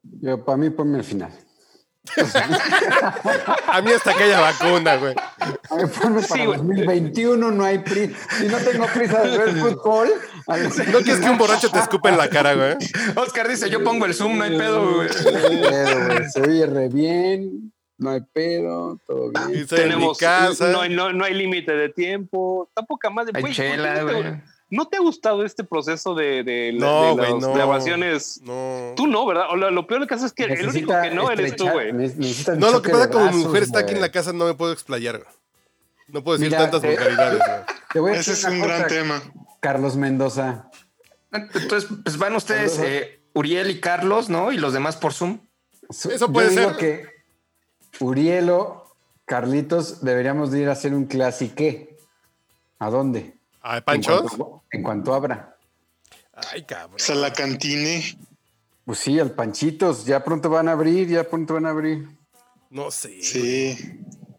Yo, para mí, ponme al final. A mí hasta que haya vacuna, güey. A ver, ponme para Sí, güey. 2021, no hay prisa. Si no tengo prisa de ver fútbol, a ver, ¿No quieres que un borracho te escupa en la cara, güey? Oscar dice, yo pongo el Zoom, no hay pedo, güey. no hay pedo, güey. Se oye re bien, no hay pedo, todo Y bien. Estoy en mi Tenemos, casa. no, hay- no, no hay límite de tiempo. Tampoco más de Hay güey, ¿por qué chela, güey. ¿No te ha gustado este proceso de, de, la- No, de güey, las no. grabaciones? No. Tú no, ¿verdad? O lo, lo peor del caso es que el único que no eres tú, güey. No, lo que pasa como mi mujer está aquí en la casa, no me puedo explayar, güey. No puedo decir Mira, tantas eh, vulgaridades, güey. Te voy a Ese es un gran tema. Carlos Mendoza. Entonces, pues van ustedes, eh, Uriel y Carlos, ¿no? Y los demás por Zoom. Eso yo puede digo ser. que Urielo, Carlitos, deberíamos de ir a hacer un clasique. ¿A dónde? ¿A En Panchos? cuanto, en cuanto abra. Ay, cabrón. O sea, la cantine. Pues sí, al Panchitos. Ya pronto van a abrir, ya pronto van a abrir. No sé. Sí.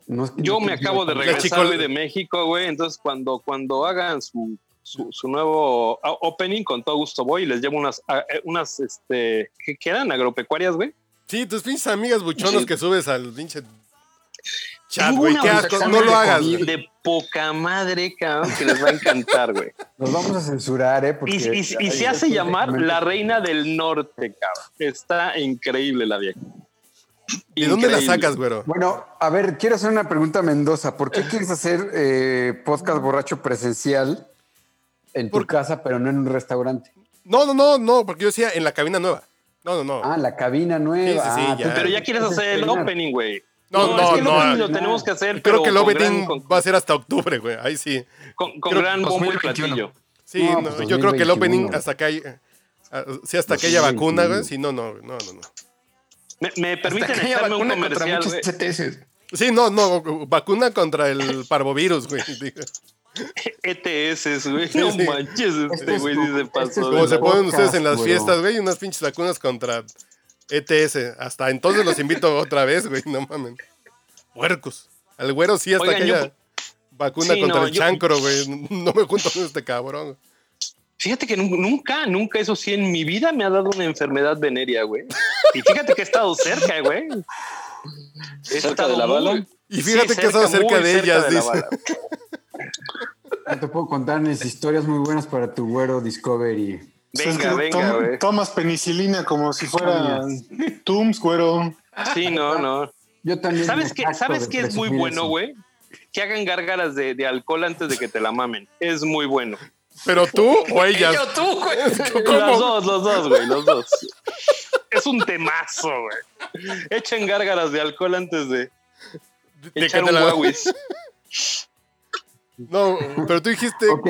No es que Yo no me acabo de regresar de México, güey. Entonces, cuando, cuando hagan su, su, su nuevo ah, opening, con todo gusto voy y les llevo unas, ah, eh, unas este, ¿qué, qué eran? Agropecuarias, güey. Sí, tus pinches amigas buchonas Sí. que subes al pinche chat, güey. Qué asco. No lo de hagas. De poca madre, cabrón, que les va a encantar, güey. Nos vamos a censurar, ¿eh? Porque Y, y- y se hace llamar la reina del norte, cabrón. Está increíble la vieja. ¿De dónde la sacas, güero? Bueno, a ver, quiero hacer una pregunta a Mendoza. ¿Por qué quieres hacer eh, podcast borracho presencial en tu casa, pero no en un restaurante? No, no, no, no, porque yo decía en la cabina nueva. No, no, no. Ah, la cabina nueva. Sí, sí, sí, Ah, ya. Pero ya quieres hacer el opening, güey. No, es no, que el no. lo tenemos que hacer, Creo pero que el opening gran- va a ser hasta octubre, güey. Ahí sí. con, con creo- gran bombo y 2021. platillo. Sí, No, no, pues, yo creo que el 2021, opening hasta que hay. ah, Sí, hasta que haya 2021. vacuna, güey. Sí, no, no, no, no. no. Me, me permiten aquella echarme un vacuna contra comercial, muchos güey. Sí, no, no, vacuna contra el parvovirus, güey. (laughs) ETS, güey. No sí. manches, Este este es güey tu- sí se este pasó. es Como se ponen ustedes en las fiestas, güey, unas pinches vacunas contra ETS. Hasta entonces los invito (laughs) otra vez, güey, no mames. Puercos. Al güero sí hasta Oigan, aquella yo- vacuna Sí, contra no, el yo- chancro, güey. No me junto con este cabrón. Fíjate que nu- nunca, nunca, eso sí, en mi vida me ha dado una enfermedad venérea, güey. Y fíjate que he estado cerca, güey. He ¿Cerca estado de la muy- bala? Y fíjate Sí, que estaba cerca muy de cerca ellas, la dice. bala. No te puedo contar mis historias muy buenas para tu güero Discovery. Es Venga, que venga, tom-. Tomas penicilina como si fuera Tums, güero. Sí, no, no. Yo también. ¿Sabes qué? ¿Sabes qué es muy bueno, güey? Que hagan gárgaras de, de alcohol antes de que te la mamen. Es muy bueno. Pero tú (laughs) o ellas. Yo tú, güey. (laughs) Los dos, los dos, güey, los dos. Es un temazo, güey. Echen gárgaras de alcohol antes de De que echar te un la-. (laughs) No, pero tú dijiste. Ok.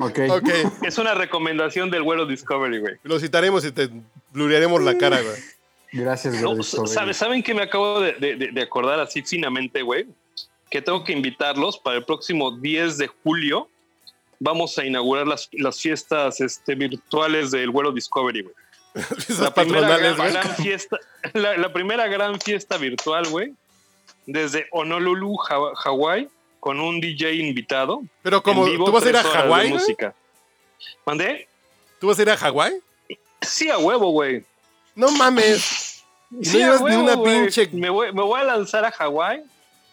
Ok. Ok, (laughs) Es una recomendación del güero Discovery, güey. lo citaremos y te blurearemos la cara, güey. Gracias, No. ¿sabe- ¿Saben que me acabo de, de- de- acordar así finamente, güey? Que tengo que invitarlos para el próximo 10 de julio. Vamos a inaugurar las, las fiestas este, virtuales del Güero Discovery, güey. (laughs) La primera gran, gran fiesta, la, la primera gran fiesta virtual, güey, desde Honolulu, Haw- Hawái, con un DJ invitado. Pero como vivo, tú vas a ir a Hawái. ¿Mandé? ¿Tú vas a ir a Hawái? Sí, a huevo, güey. No mames. (laughs) Y no Sí, a llevas ni una pinche- Me voy, me voy a lanzar a Hawái.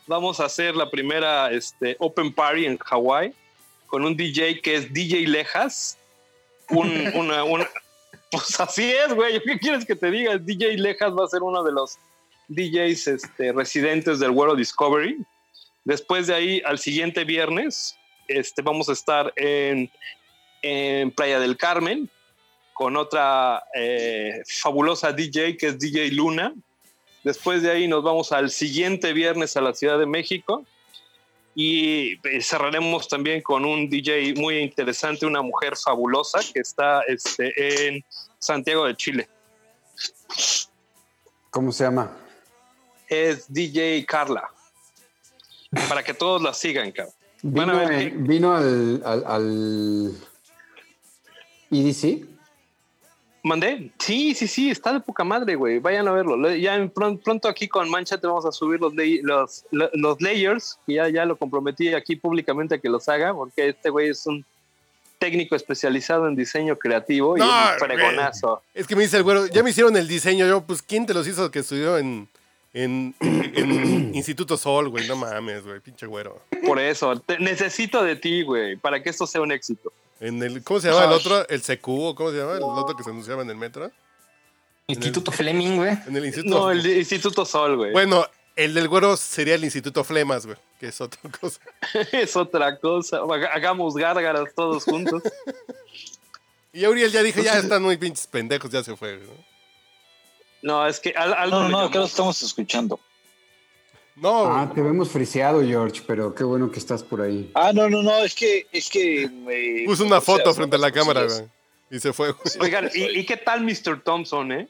Vamos a hacer la primera este, Open Party en Hawái con un DJ que es DJ Lejas. Un, (laughs) una, una- pues así es, güey. ¿Qué quieres que te diga? El DJ Lejas va a ser uno de los DJs este, residentes del World Discovery. Después de ahí, al siguiente viernes, este, vamos a estar en, en Playa del Carmen con otra eh, fabulosa DJ que es DJ Luna. Después de ahí nos vamos al siguiente viernes a la Ciudad de México y eh, cerraremos también con un DJ muy interesante, una mujer fabulosa que está este, en Santiago de Chile. ¿Cómo se llama? Es DJ Carla. Para que todos la sigan, cabrón. Van a Vino, ver vino al, al, al EDC. ¿Mandé? Sí, sí, sí, está de poca madre, güey. Vayan a verlo. Ya en pron- pronto aquí con Mancha te vamos a subir los, los, lo- los layers, que ya, ya lo comprometí aquí públicamente a que los haga, porque este güey es un técnico especializado en diseño creativo y No, es un fregonazo. Es que me dice el güero, ya me hicieron el diseño. Yo, pues, ¿quién te los hizo que estudió en, en, (clears throat) en Instituto Sol, güey? No mames, güey, pinche güero. Por eso, te- necesito de ti, güey, para que esto sea un éxito. En el, ¿Cómo se llama el otro? ¿El CQ o cómo se llama? El otro que se anunciaba en el metro. Instituto Fleming, güey. En el Instituto. No, el de Instituto Sol, güey. Bueno, el del güero sería el Instituto Flemas, güey, que es otra (laughs) cosa. (laughs) es otra cosa. Haga- Hagamos gárgaras todos juntos. (laughs) Y Uriel ya dije, ya están muy pinches pendejos, ya se fue. güey, ¿no? No, es que al- algo No, no, no, acá lo estamos escuchando. No, Ah, te vemos friseado, George, pero qué bueno que estás por ahí. Ah, no, no, no, es que, es que me. puso una o sea, foto frente a la cámara, güey. Y se fue. Oigan, ¿y, y qué tal Mr. Thompson, eh?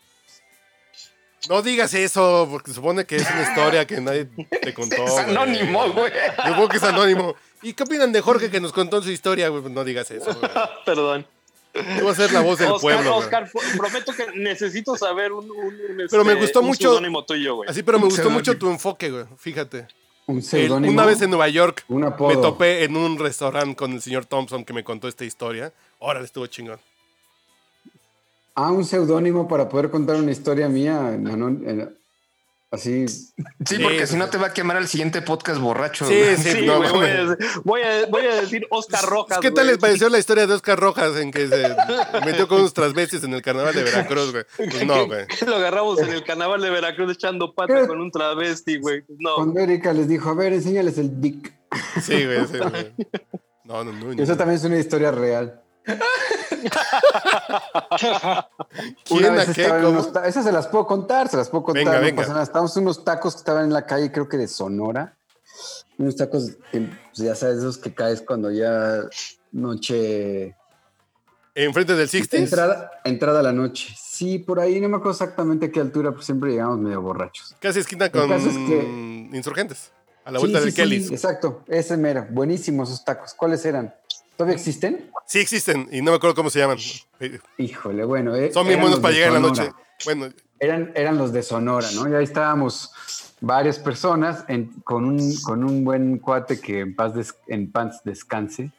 No digas eso, porque supone que es una historia que nadie te (laughs) contó. Es güey. anónimo, güey. Supongo que es anónimo. ¿Y qué opinan de Jorge que nos contó su historia, güey? No digas eso, güey. (laughs) Perdón. Tú vas a ser la voz del Oscar, pueblo. Oscar, pro- prometo que necesito saber un, un- un, Pero me este, gustó un mucho- pseudónimo tuyo, güey. Así, pero me Un gustó pseudónimo. mucho tu enfoque, güey. Fíjate. Un El- seudónimo. una vez en Nueva York Un me topé en un restaurante con el señor Thompson que me contó esta historia. Órale, estuvo chingón. Ah, un seudónimo para poder contar una historia mía. en anón- en- así. Sí, Sí, porque sí, si no sí. te va a quemar al siguiente podcast borracho. Sí, güey. sí, Sí, (laughs) no, güey, voy, a, voy, a, voy a decir Oscar Rojas. ¿Qué tal les pareció la historia de Oscar Rojas en que se metió con unos transvestis en el carnaval de Veracruz, güey? (laughs) Pues no, güey. Lo agarramos en el carnaval de Veracruz echando pata ¿Qué? con un travesti, güey. No, Cuando Erika les dijo, a ver, enséñales el dick. Sí, güey, sí, güey. No, no, no. Eso también es una historia real. ¿Quién Una vez estaba en unos ta- Esas se las puedo contar, se las puedo contar. Venga, no venga. pasa nada. Estábamos en unos tacos que estaban en la calle, creo que de Sonora. Unos tacos que, pues, ya sabes, esos que caes cuando ya noche Enfrente del 60 Entrada, entrada a la noche. Sí, por ahí no me acuerdo exactamente a qué altura, pues siempre llegamos medio borrachos. Casi esquina con caso es que- insurgentes. A la Sí, vuelta sí, del sí, Kellys. exacto, ese mero. Buenísimos esos tacos. ¿Cuáles eran? ¿Todavía existen? Sí existen y no me acuerdo cómo se llaman. Híjole, bueno. eh, Son bien buenos para llegar en la noche. Bueno, Eran, eran los de Sonora, ¿no? Y ahí estábamos varias personas en- con, un, con un buen cuate que en paz, des- en paz descanse.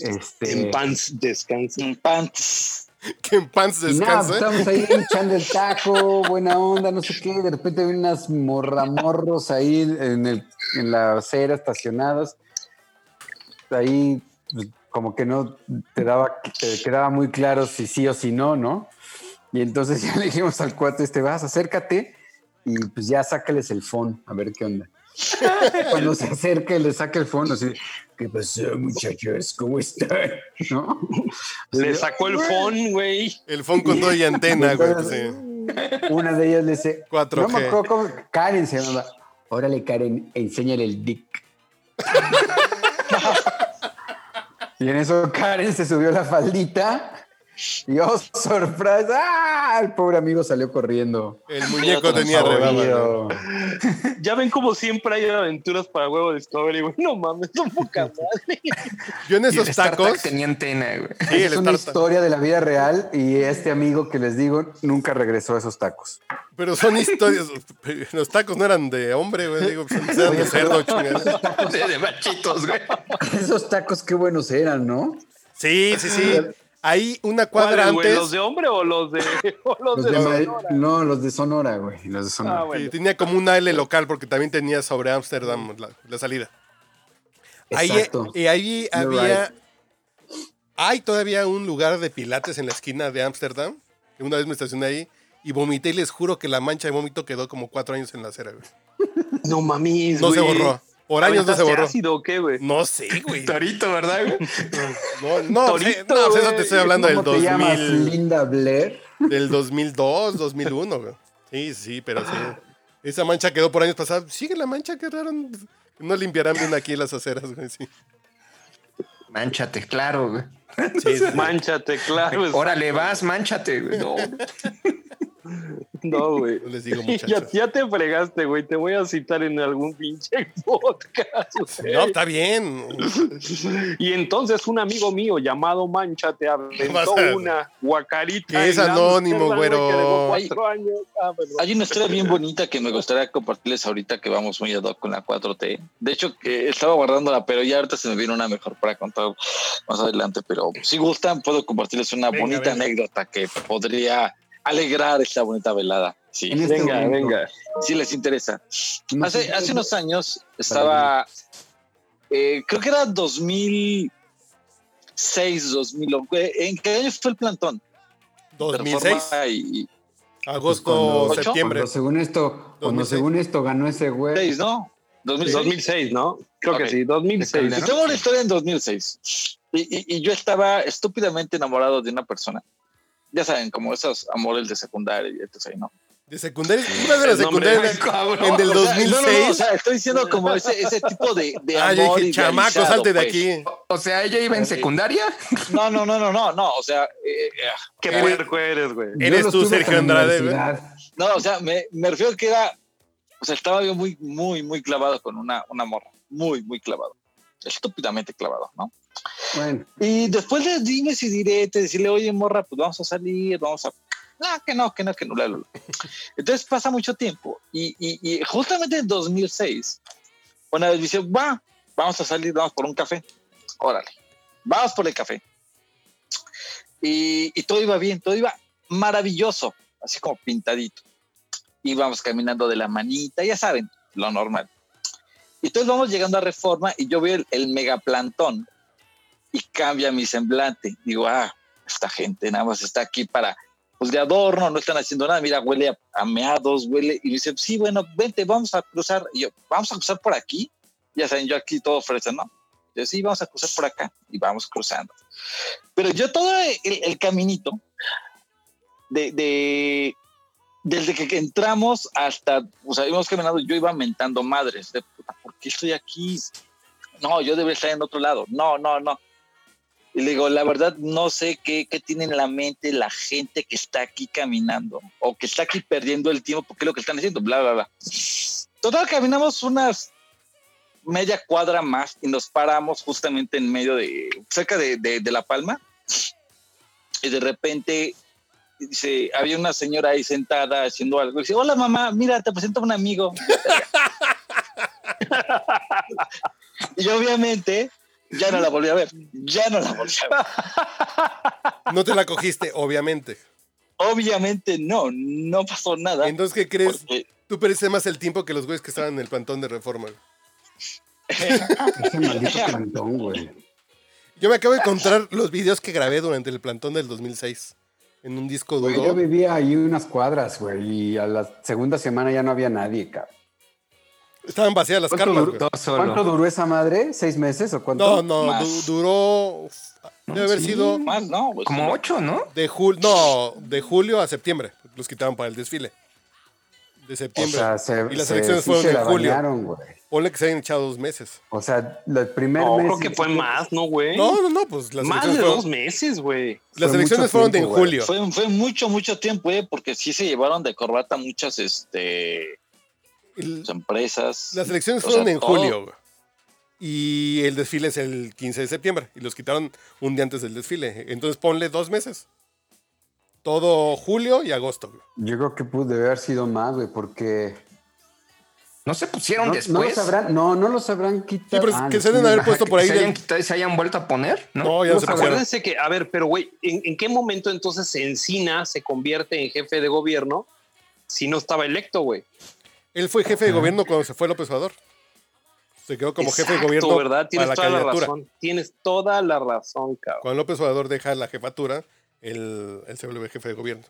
Este, En pants descansa. Un pants. (laughs) que en pants Y nada, descanse. estábamos ahí echando el taco, buena onda, no sé qué. De repente vi unas morramorros ahí en, el, en la acera estacionadas. Ahí, como que no te daba, te quedaba muy claro si sí o si no, ¿no? Y entonces (laughs) ya le dijimos al cuate este, vas, acércate y pues ya sácales el phone, a ver qué onda. (laughs) Cuando se acerca y le saca el phone, así, ¿qué pasó, muchachos? ¿Cómo están? ¿No? Le sacó el phone, güey. El phone con todo y antena, güey. pues, sí. Una de ellas le dice, 4G. no me acuerdo cómo, Karen se llamaba. Órale, Karen, enséñale el dick. (laughs) y en eso Karen se subió la faldita y oh, (laughs) sorpresa, ¡ah! el pobre amigo salió corriendo. El muñeco tenía rebaba. Ya ven como siempre hay aventuras para huevo Discovery, güey. No mames, son poca madre. Yo en Y el esos tacos. tenía antena, güey. Sí, el es una Star- historia de la vida real y este amigo que les digo nunca regresó a esos tacos. Pero son historias. (laughs) Los tacos no eran de hombre, güey. Digo, pues, eran de cerdo, chingada. (laughs) De, de machitos, güey. Esos tacos qué buenos eran, ¿no? Sí, sí, sí. Hay una cuadra antes. ¿Los de hombre o los de, (laughs) o los Los de Sonora? no, los de Sonora, güey. Los de Sonora. Ah, Sí, bueno. tenía como un L local porque también tenía sobre Ámsterdam la, la salida. Ahí, Exacto. y ahí You're había. Hay todavía un lugar de pilates en la esquina de Ámsterdam. que Una vez me estacioné ahí y vomité y les juro que la mancha de vómito quedó como cuatro años en la acera, güey. No mames, No se borró. Por años no se ¿Aventaste borró. ácido o qué, güey? No sé, güey. (laughs) Torito, ¿verdad, güey? No, no, Torito, sí, no, pues eso te estoy hablando del ¿Cómo te llamas? 2000, Linda Blair. del 2002, 2001, güey. Sí, sí, pero sí. Esa mancha quedó por años pasados. Sigue la mancha, qué raro. No limpiarán bien aquí las aceras, güey. Sí. Manchate, claro, güey. Sí, sí. Manchate, claro. Órale, vas, manchate, güey. No. No, (laughs) güey. No les digo Ya, muchachos. ya te fregaste, güey. Te voy a citar en algún pinche (laughs) podcast. No, está bien. Y entonces un amigo mío llamado Manchate aventó vas a- una guacarita. Que es anónimo, güero. Ah. Hay una historia bien bonita que me gustaría compartirles ahorita que vamos muy ad hoc con la 4T. De hecho, que estaba guardándola, pero ya ahorita se me viene una mejor para contar más adelante. Pero si gustan, puedo compartirles una Venga, bonita venga. anécdota que podría alegrar esta bonita velada. Sí, este Venga, momento. venga. si les interesa. No Hace, hace unos años estaba, eh, creo que era 2006, 2000. ¿En qué año fue el plantón? De 2006, Reforma y, agosto, Cuando- septiembre. Cuando según esto, cuando 2006. según esto ganó ese güey. 6, ¿no? 2006. 2006, ¿no? Creo Ok. que sí, 2006. Y tengo una historia en 2006. Y, y- y yo estaba estúpidamente enamorado de una persona. Ya saben, como esos amores de secundaria y entonces, ¿no? ¿De secundaria? ¿Ibas de la El nombre- secundaria en el O sea, no, no, no, 2006? o sea, estoy diciendo como ese, ese tipo de, de Ah, yo amor dije, chamaco, salte de pues. aquí. O sea, ella iba en secundaria. No, no, no, no, no, no. O sea, eh, eh, Qué Eres- puerco eres, güey. Eres tú, Sergio Andrade, güey. no, o sea, me, me refiero que era, o sea, estaba yo muy, muy, muy clavado con una, una morra. Muy, muy clavado. Estúpidamente clavado, ¿no? Bueno, Y después de dimes y diretes, decirle, oye, morra, pues vamos a salir, vamos a. No, que no, que no, que no, bla, bla, bla. (laughs) Entonces pasa mucho tiempo. Y, y, y justamente en 2006, una vez dice, va, vamos a salir, vamos por un café. Órale, vamos por el café. Y, y todo iba bien, todo iba maravilloso, así como pintadito. Íbamos caminando de la manita, ya saben, lo normal. Y entonces vamos llegando a Reforma y yo veo el, el megaplantón y cambia mi semblante. Digo, ah, esta gente nada más está aquí para, pues de adorno, no están haciendo nada. Mira, huele a, a meados, huele. Y me dice, sí, bueno, vente, vamos a cruzar. Y yo, vamos a cruzar por aquí. Ya saben, yo aquí todo fresa, ¿no? Yo, sí, vamos a cruzar por acá y vamos cruzando. Pero yo todo el, caminito, de, de, desde que entramos hasta, o sea, íbamos caminando, yo iba mentando madres, de puta, ¿por qué estoy aquí? No, yo debería estar en otro lado. No, no, no. Y le digo, la verdad, no sé qué, qué tiene en la mente la gente que está aquí caminando o que está aquí perdiendo el tiempo porque es lo que están haciendo, bla, bla, bla. Total, caminamos unas media cuadra más y nos paramos justamente en medio de, cerca de, de- de La Palma. Y de repente dice, había una señora ahí sentada haciendo algo. Y dice, hola mamá, mira, te presento a un amigo. (laughs) y obviamente ya no la volví a ver, ya no la volví a ver. No te la cogiste, obviamente. Obviamente no, no pasó nada. Entonces, ¿qué crees? porque- Tú perdiste más el tiempo que los güeyes que estaban en el plantón de reforma. Ese maldito plantón, güey. Yo me acabo de encontrar los videos que grabé durante el plantón del 2006 en un disco duro. yo vivía ahí unas cuadras, güey, y a la segunda semana ya no había nadie, cabrón. Estaban vacías las ¿Cuánto carpas. duró? güey. ¿Cuánto duró esa madre? ¿Seis meses o cuánto? No, no, Más. du- duró. Debe haber sí. sido Más, no, pues, Como ocho, ¿no? de julio. No, de julio a septiembre. Los quitaban para el desfile. De O septiembre. sea, se, y las se- elecciones sí fueron se en la julio. bañaron, güey. Ponle que se hayan echado dos meses. O sea, el primer No, mes. creo que fue más, ¿no, güey? No, no, no, pues las más de elecciones dos meses, güey. las Fue elecciones fueron tiempo, en güey. julio. Fue, fue mucho, mucho tiempo, eh, porque sí se llevaron de corbata muchas este, El- empresas. las elecciones O fueron sea, en todo. julio. güey. Y el desfile es el 15 de septiembre. Y los quitaron un día antes del desfile. Entonces ponle dos meses. Todo julio y agosto. güey. Yo creo que pudo haber sido más, güey, porque. No se pusieron No, no después. los habrán, no, no los habrán Sí, quitado. pero es Ah, que no, se sí, deben haber puesto por ahí. se, del- hayan quitado y se hayan vuelto a poner, ¿no? No, ya no se pusieron. Acuérdense que, a ver, pero güey, ¿en, en qué momento entonces Encina se convierte en jefe de gobierno si no estaba electo, güey? Él fue jefe de gobierno cuando se fue López Obrador. Se quedó como jefe de gobierno ¿verdad? Tienes para toda la candidatura. razón. Tienes toda la razón, cabrón. Cuando López Obrador deja la jefatura, él, él se vuelve jefe de gobierno.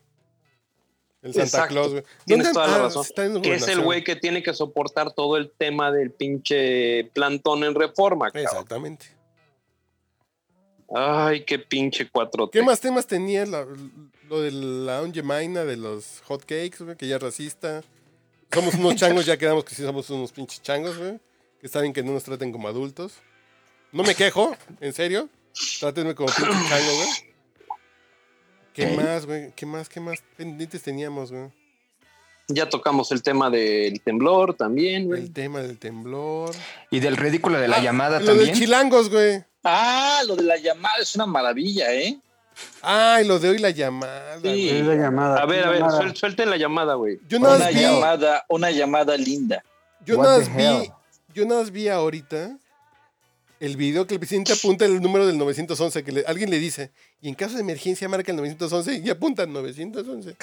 El Santa Exacto. Claus, güey. Tienes ¿Dónde- toda la razón. Que es el güey que tiene que soportar todo el tema del pinche plantón en reforma, cabrón. Exactamente. Ay, qué pinche cuatro. ¿Qué más temas tenía? La- lo de la Ongemaina, de los hotcakes, güey, que ya es racista. Somos unos (laughs) changos, ya quedamos que sí somos unos pinches changos, güey. Que saben que no nos traten como adultos. No me quejo, en serio. Trátenme como pinche (coughs) chango, güey. ¿Qué más, güey? ¿Qué más, qué más pendientes teníamos, güey? Ya tocamos el tema del temblor también, güey. El tema del temblor. Y del ridículo de la Ah, llamada Lo también. de chilangos, güey. Ah, lo de la llamada es una maravilla, ¿eh? Ay, lo de hoy la llamada. Sí. güey. La llamada. A ver, a ver, llamada. suel- suelten la llamada, güey. Yo Una vi, llamada, una llamada linda. yo What nada vi, yo nada más vi ahorita el video que el presidente apunta el número del 911, que le- alguien le dice, y en caso de emergencia marca el 911 y apunta el 911.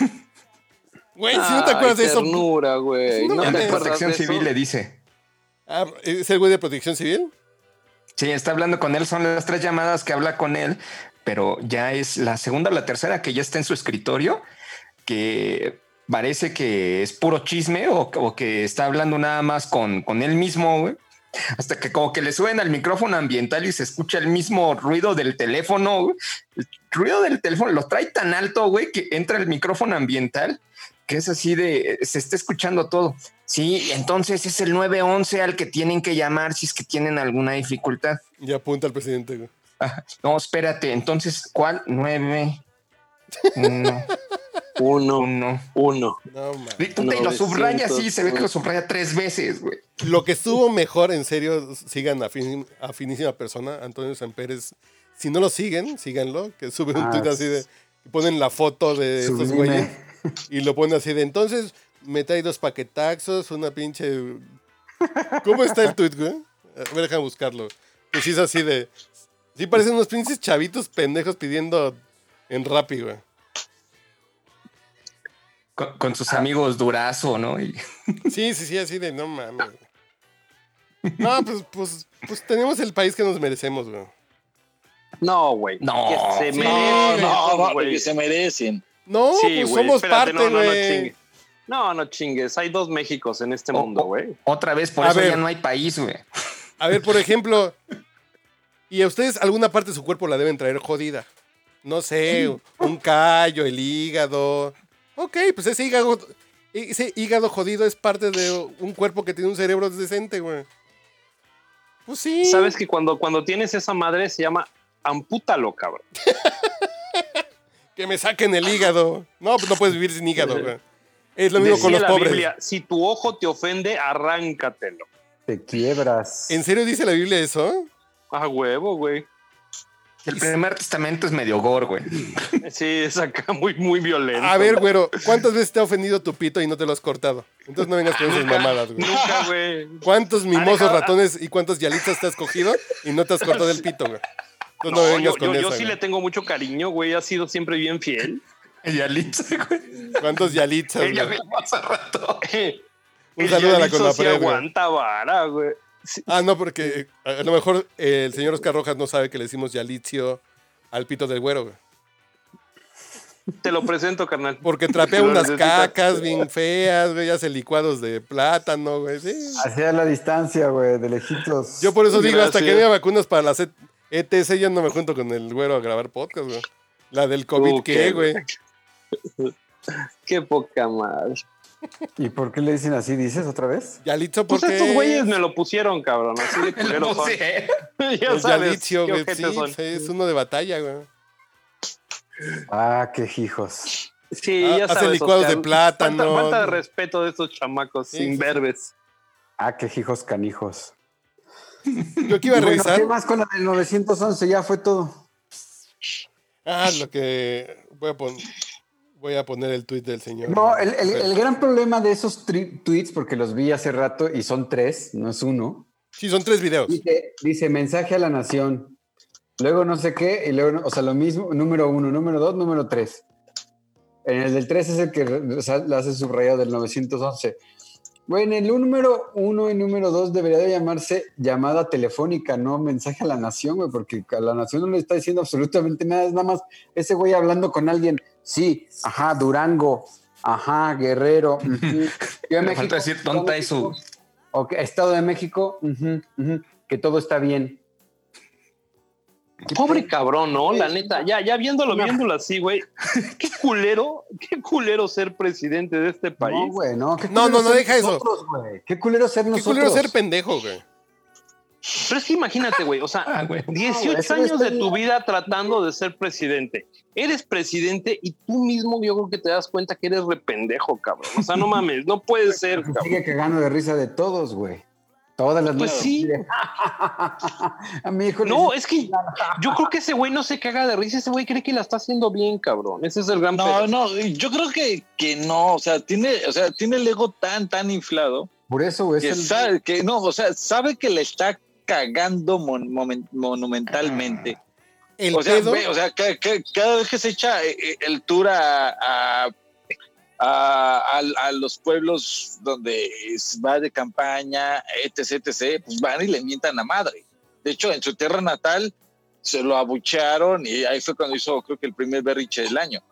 Güey, si no te Ay, acuerdas de eso. ternura, güey. No No, El de protección eso? civil le dice. Ah, ¿Es el güey de protección civil? Sí, está hablando con él. Son las tres llamadas que habla con él, pero ya es la segunda o la tercera que ya está en su escritorio, que parece que es puro chisme o, que está hablando nada más con, con él mismo, güey. Hasta que como que le suben al micrófono ambiental y se escucha el mismo ruido del teléfono. güey. El ruido del teléfono lo trae tan alto, güey, que entra el micrófono ambiental, que es así de, se está escuchando todo. Sí, entonces es el 911 al que tienen que llamar si es que tienen alguna dificultad. Y apunta al presidente, güey. (laughs) No, espérate, entonces, ¿cuál? 9, 1, (laughs) Uno, 1. uno. No, man. Y lo subraya así, se ve que lo 900. subraya tres veces, güey. Lo que estuvo mejor, en serio, sigan a, fin- a finísima persona, Antonio San Pérez. Si no lo siguen, síganlo, que sube un Ah, tweet así de. y ponen la foto de estos güeyes y lo ponen así de. Entonces, me trae dos paquetaxos, una pinche. ¿Cómo está el tweet, güey? A ver, déjame buscarlo. Que sí es así de. Sí, parecen unos pinches chavitos pendejos pidiendo en Rappi, güey. Con, con sus amigos Durazo, ¿no? Y- (laughs) Sí, sí, sí, así de no mames. No, pues, pues, pues tenemos el país que nos merecemos, güey. No, güey. No. Que se No, merecen, no, no, güey. porque se merecen. No, Sí, pues güey. somos espérate, parte, no, no, no güey. No, no chingues. Hay dos Méxicos en este mundo, güey. Otra vez, por A eso ver. ya no hay país, güey. A ver, por ejemplo, y a ustedes alguna parte de su cuerpo la deben traer jodida. No sé, un callo, el hígado. Ok, pues ese hígado, ese hígado jodido es parte de un cuerpo que tiene un cerebro decente, güey. Pues sí. Sabes que cuando, cuando tienes esa madre se llama ampútalo, cabrón. (laughs) Que me saquen el hígado. No, pues no puedes vivir sin hígado, güey. Es lo mismo con los la pobres. Biblia, si tu ojo te ofende, arráncatelo. Te quiebras. ¿En serio dice la Biblia eso? A huevo, güey. El primer testamento es medio gore, güey. Sí, es acá muy, muy violento. A ver, güero, ¿cuántas veces te ha ofendido tu pito y no te lo has cortado? Entonces no vengas con esas mamadas, güey. Nunca, güey. ¿Cuántos mimosos dejado- ratones y cuántas yalitas te has cogido y no te has cortado el pito, güey? Entonces no, No, vengas yo, con yo- yo sí güey. le tengo mucho cariño, güey. Ha sido siempre bien fiel. Ella Litza, güey. ¿Cuántos yalitas, Ella güey? mismo hace rato. (laughs) Un El saludo a la sí Conapred, güey. aguanta vara, güey. Sí, Ah, no, porque eh, a lo mejor eh, el señor Oscar Rojas no sabe que le decimos yalitzio al pito del güero, güey. Te lo presento, carnal. Porque trapea unas necesitas. cacas bien feas, güey, hace licuados de plátano, güey, sí. Hacia la distancia, güey, de lejitos. Yo por eso digo, hasta que haya vacunas para las E- ETC, yo no me junto con el güero a grabar podcast, güey. La del COVID, Uh, ¿qué, qué- güey? Qué poca madre. ¿Y por qué le dicen así, dices otra vez? Yalitzo, Pues porque estos güeyes me lo pusieron, cabrón. Así de (laughs) culeros son. (laughs) ya el sabes Yalitzio, qué güey, sí, son. sí, es uno de batalla, güey. Ah, qué hijos. Sí, Ah, ya hace sabes. licuados Oscar. de plátano. Falta, falta de respeto de estos chamacos Sí, sin sí, verbes. Ah, qué hijos canijos. (laughs) Yo que iba a Y bueno, revisar. ¿Qué más con la del 911? Ya fue todo. Ah, lo que voy a, pon- voy a poner el tuit del señor. No, el, el- el gran problema de esos tweets, porque los vi hace rato y son tres, no es uno, Sí, son tres videos. dice, dice mensaje a la nación, luego no sé qué, y luego, o sea, lo mismo, número uno, número dos, número tres. En el del tres es el que o sea, le hace subrayado del 911. Bueno, el número uno y número dos debería de llamarse llamada telefónica, no mensaje a la nación, güey, porque a la nación no le está diciendo absolutamente nada, es nada más ese güey hablando con alguien. Sí, ajá, Durango, ajá, Guerrero. (laughs) ujú. Ciudad de Le falta decir, tonta y su- México, ok, Estado de México, que todo está bien. Pobre cabrón, ¿no? La neta, ya, ya viéndolo, viéndolo así, güey. Qué (laughs) culero, qué culero ser presidente de este país. No, güey, no. ¿qué No, no, no, deja eso. Qué culero ser Qué nosotros. culero ser pendejo, güey. Pero es que imagínate, güey, o sea, (laughs) Ah, güey. 18 eso años de tu vida tratando de ser presidente. Eres presidente y tú mismo yo creo que te das cuenta que eres rependejo, cabrón. O sea, no mames, no puede ser, Se cabrón. sigue cagando de risa de todos, güey. Todas las Pues sí. (laughs) A mi hijo No, es que yo creo que ese güey no se caga de risa, ese güey cree que la está haciendo bien, cabrón. Ese es el gran No, pedo. no, yo creo que, que no, o sea, tiene, o sea, tiene el ego tan, tan inflado Por eso, güey. que es el- sabe que no, o sea, sabe que le está cagando mon- monumentalmente. El o sea, ve, o cada vez que se echa eh, eh, el tour a, a, a- los pueblos donde va de campaña, etc, etc, pues van y le mientan a madre. De hecho, en su tierra natal se lo abuchearon y ahí fue cuando hizo, creo que el primer berriche del año.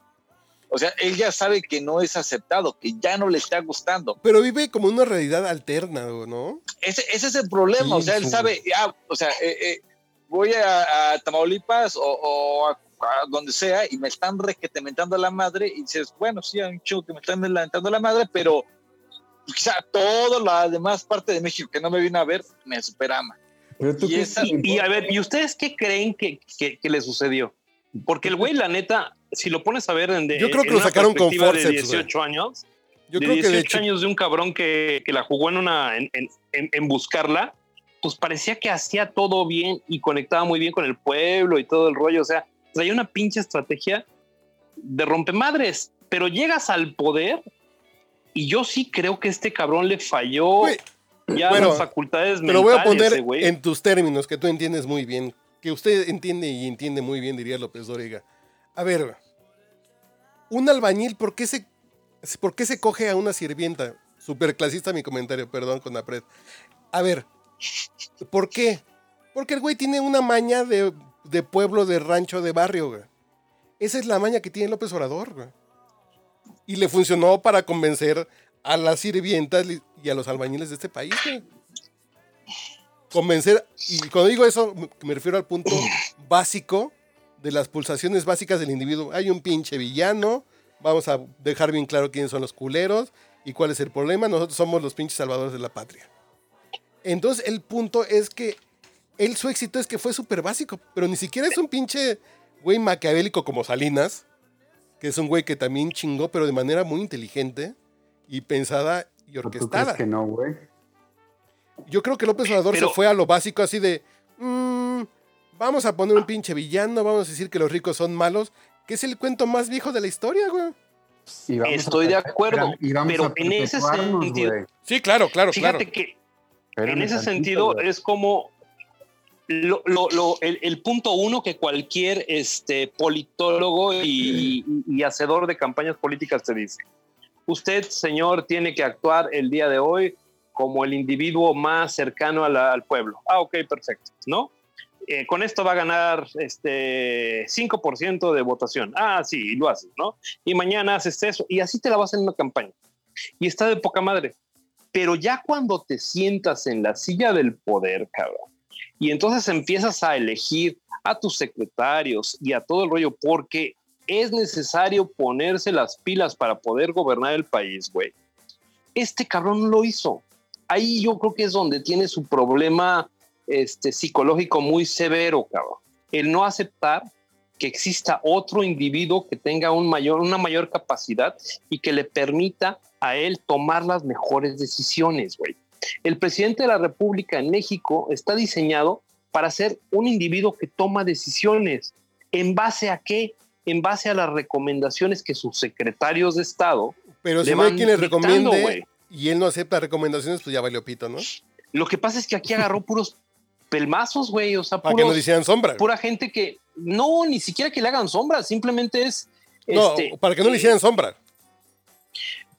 O sea, él ya sabe que no es aceptado, que ya no le está gustando. Pero vive como una realidad alterna, ¿no? Ese, ese es el problema. Sí, o sea, él sí. sabe, ah, o sea, eh, eh, voy a, a Tamaulipas o, o a, a donde sea y me están requetementando la madre y dices, bueno, sí, hay un chico que me están lamentando la madre, pero quizá toda la demás parte de México que no me vino a ver me superama. Pero tú y esa- Y a ver, ¿y ustedes qué creen que, que- que le sucedió? Porque el güey, la neta, si lo pones a ver en, de- Yo creo que lo sacaron con de forceps, güey. 18 años, Yo de creo que 18 de hecho. años de un cabrón que, que la jugó en una en, en- en- buscarla, pues parecía que hacía todo bien y conectaba muy bien con el pueblo y todo el rollo. O sea, hay una pinche estrategia de rompemadres, pero llegas al poder y yo sí creo que este cabrón le falló Güey, ya bueno, las facultades Te lo voy a mentales, poner eh, en tus términos, que tú entiendes muy bien. Que usted entiende y entiende muy bien, diría López Dóriga. A ver, un albañil, ¿por qué se, por qué se coge a una sirvienta? Super clasista mi comentario, perdón con Apred. A ver, ¿por qué? Porque el güey tiene una maña de, de pueblo, de rancho, de barrio, güey. Esa es la maña que tiene López Obrador, güey. Y le funcionó para convencer a las sirvientas y a los albañiles de este país, güey convencer, y cuando digo eso, me- refiero al punto (clears throat) básico de las pulsaciones básicas del individuo. Hay un pinche villano, vamos a dejar bien claro quiénes son los culeros y cuál es el problema. Nosotros somos los pinches salvadores de la patria. Entonces, el punto es que él su éxito es que fue súper básico, pero ni siquiera es un pinche güey maquiavélico como Salinas, que es un güey que también chingó, pero de manera muy inteligente y pensada y ¿O ¿Tú crees orquestada. que no, güey? Yo creo que López Obrador Pero- se fue a lo básico así de, "Mm, vamos a poner un pinche villano, vamos a decir que los ricos son malos, que es el cuento más viejo de la historia, güey. A Estoy de acuerdo, y vamos pero a en ese sentido-. Sí, claro, claro, Fíjate claro. que Espérame en ese tantito, sentido es como lo- lo- lo- el, el punto uno que cualquier este, politólogo y, y- y hacedor de campañas políticas te dice. Usted, señor, tiene que actuar el día de hoy como el individuo más cercano al pueblo. Ah, ok, perfecto, ¿no? Eh, con esto va a ganar este 5% de votación. Ah, sí, lo haces, ¿no? Y mañana haces eso y así te la vas en una campaña. Y está de poca madre. Pero ya cuando te sientas en la silla del poder, cabrón, y entonces empiezas a elegir a tus secretarios y a todo el rollo, porque es necesario ponerse las pilas para poder gobernar el país, güey. Este cabrón lo hizo. Ahí yo creo que es donde tiene su problema este, psicológico muy severo, cabrón. El no aceptar que exista otro individuo que tenga un mayor, una mayor capacidad y que le permita a él tomar las mejores decisiones, güey. El presidente de la República en México está diseñado para ser un individuo que toma decisiones. ¿En base a qué? En base a las recomendaciones que sus secretarios de Estado Pero si le no hay quien recomiende güey. Y él no acepta recomendaciones, pues ya valió pito, ¿no? Lo que pasa es que aquí agarró puros pelmazos, güey. O sea, Para que no puros- le hicieran sombra. pura gente que no, ni siquiera que le hagan sombra, simplemente es. No, este, para que no le hicieran sombra.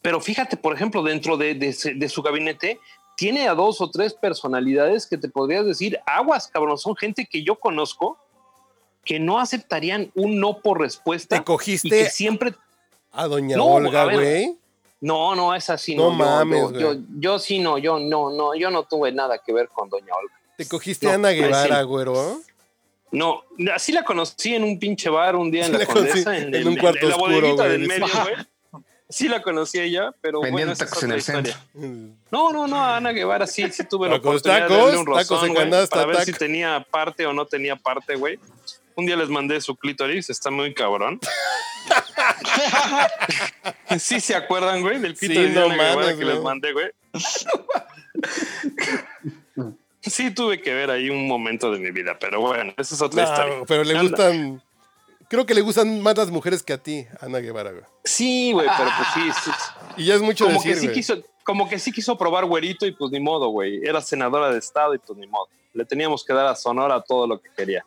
Pero fíjate, por ejemplo, dentro de, de su gabinete, tiene a dos o tres personalidades que te podrías decir, aguas, cabrón, son gente que yo conozco que no aceptarían un no por respuesta Te y cogiste que siempre. a doña No, Olga, güey. No, no, es así. No No, yo- mames, yo, yo, yo sí no, yo no, no, yo no tuve nada que ver con Doña Olga. Te cogiste No, a Ana. Guevara, güero. No, así la conocí en un pinche bar un día en Sí la la Condesa, en el- un cuarto la oscuro, bodeguita güey, del medio, güey. Sí la conocí a ella, pero bueno, Vendiendo esa es tacos en el centro. historia. No, no, no, Ana Guevara sí, sí tuve la Tacos, oportunidad tacos, de darle un tacos rozón, en güey, canasta, para ver si tenía parte o no tenía parte, güey. Un día les mandé su clítoris, está muy cabrón. (laughs) sí se acuerdan, güey, del Sí, clítoris no de Ana Guevara mames, que les mandé, güey. Sí tuve que ver ahí un momento de mi vida, pero bueno, esa es otra historia. No, pero le Anda. gustan. Creo que le gustan más las mujeres que a ti, Ana Guevara, güey. Sí, güey, pero pues sí, sí. Y ya es mucho como decir, que sí güey. quiso, como que sí quiso probar güerito y pues ni modo, güey. Era senadora de estado y pues ni modo. Le teníamos que dar a Sonora todo lo que quería.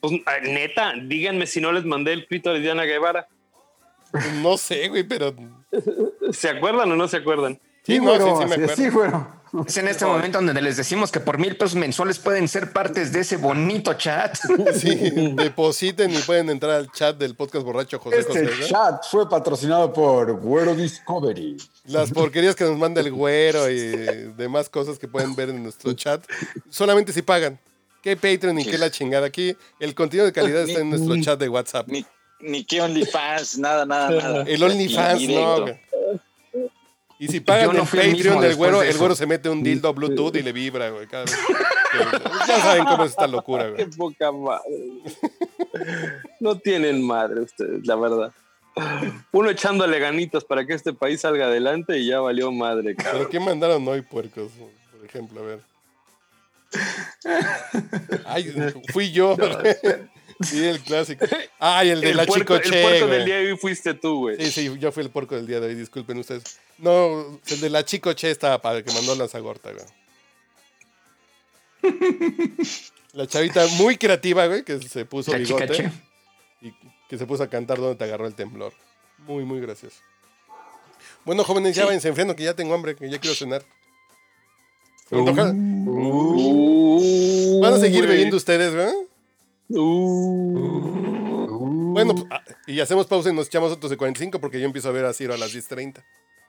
Pues ah, neta, díganme si no les mandé el clítoris de Ana Guevara. No sé, güey, pero. ¿Se acuerdan o no se acuerdan? Sí, no, güero, sí, sí me así- acuerdo. Sí, güero. Es en este momento donde les decimos que por mil pesos mensuales pueden ser partes de ese bonito chat. (laughs) Sí, depositen y pueden entrar al chat del podcast borracho José Este José. ¿no? chat fue patrocinado por Güero Discovery. Las porquerías que nos manda el güero y demás cosas que pueden ver en nuestro chat. Solamente si pagan. ¿Qué Patreon y qué la chingada? Aquí el contenido de calidad está en nuestro chat de WhatsApp. Ni, ni que OnlyFans, nada, nada, nada. El OnlyFans, no. Y si pagan no el Patreon del güero, de el güero se mete un dildo Bluetooth y le vibra, güey. cada vez que- ya saben cómo es esta locura, Qué güey. poca madre. No tienen madre ustedes, la verdad. Uno echándole ganitas para que este país salga adelante y ya valió madre, cabrón. ¿Pero qué mandaron hoy, puercos? Por ejemplo, a ver. Ay, fui yo. Sí, el clásico. (laughs) Ay, el de el la puerco, el chicoche, puerco güey. del día de hoy fuiste tú, güey. Sí, sí, yo fui el porco del día de hoy, disculpen ustedes. No, el de la chicoche estaba para que mandó Lanzagorta, güey. (laughs) La chavita muy creativa, güey, que se puso Cachi, bigote y que se puso a cantar donde te agarró el temblor. Muy, muy gracioso. Bueno, jóvenes, ya váyanse enfriando que ya tengo hambre, que ya quiero cenar. Antoja- Uh, ¿Van a seguir güey. bebiendo ustedes, güey? Uh, Bueno, pues, ah, y hacemos pausa y nos echamos otros de 45 porque yo empiezo a ver a Ciro a las 10.30.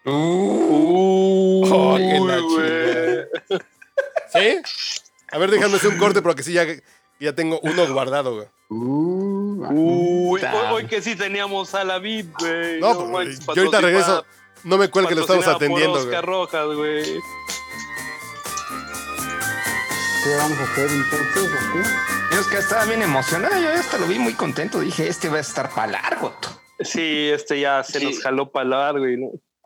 uh, Oh, qué. ¿Sí? A ver, déjame hacer un corte porque sí, ya, ya tengo uno guardado, güey. Uh, Uy, hoy, hoy que sí teníamos a la vid, güey. No, pues, manches, yo ahorita regreso. No me cuelgue que lo estamos por atendiendo, güey. Oscar Rojas, güey. qué vamos a hacer entonces? Yo es que estaba bien emocionado, yo hasta lo vi muy contento. Dije, este va a estar para largo. Sí, este ya se Sí. nos jaló para largo y no.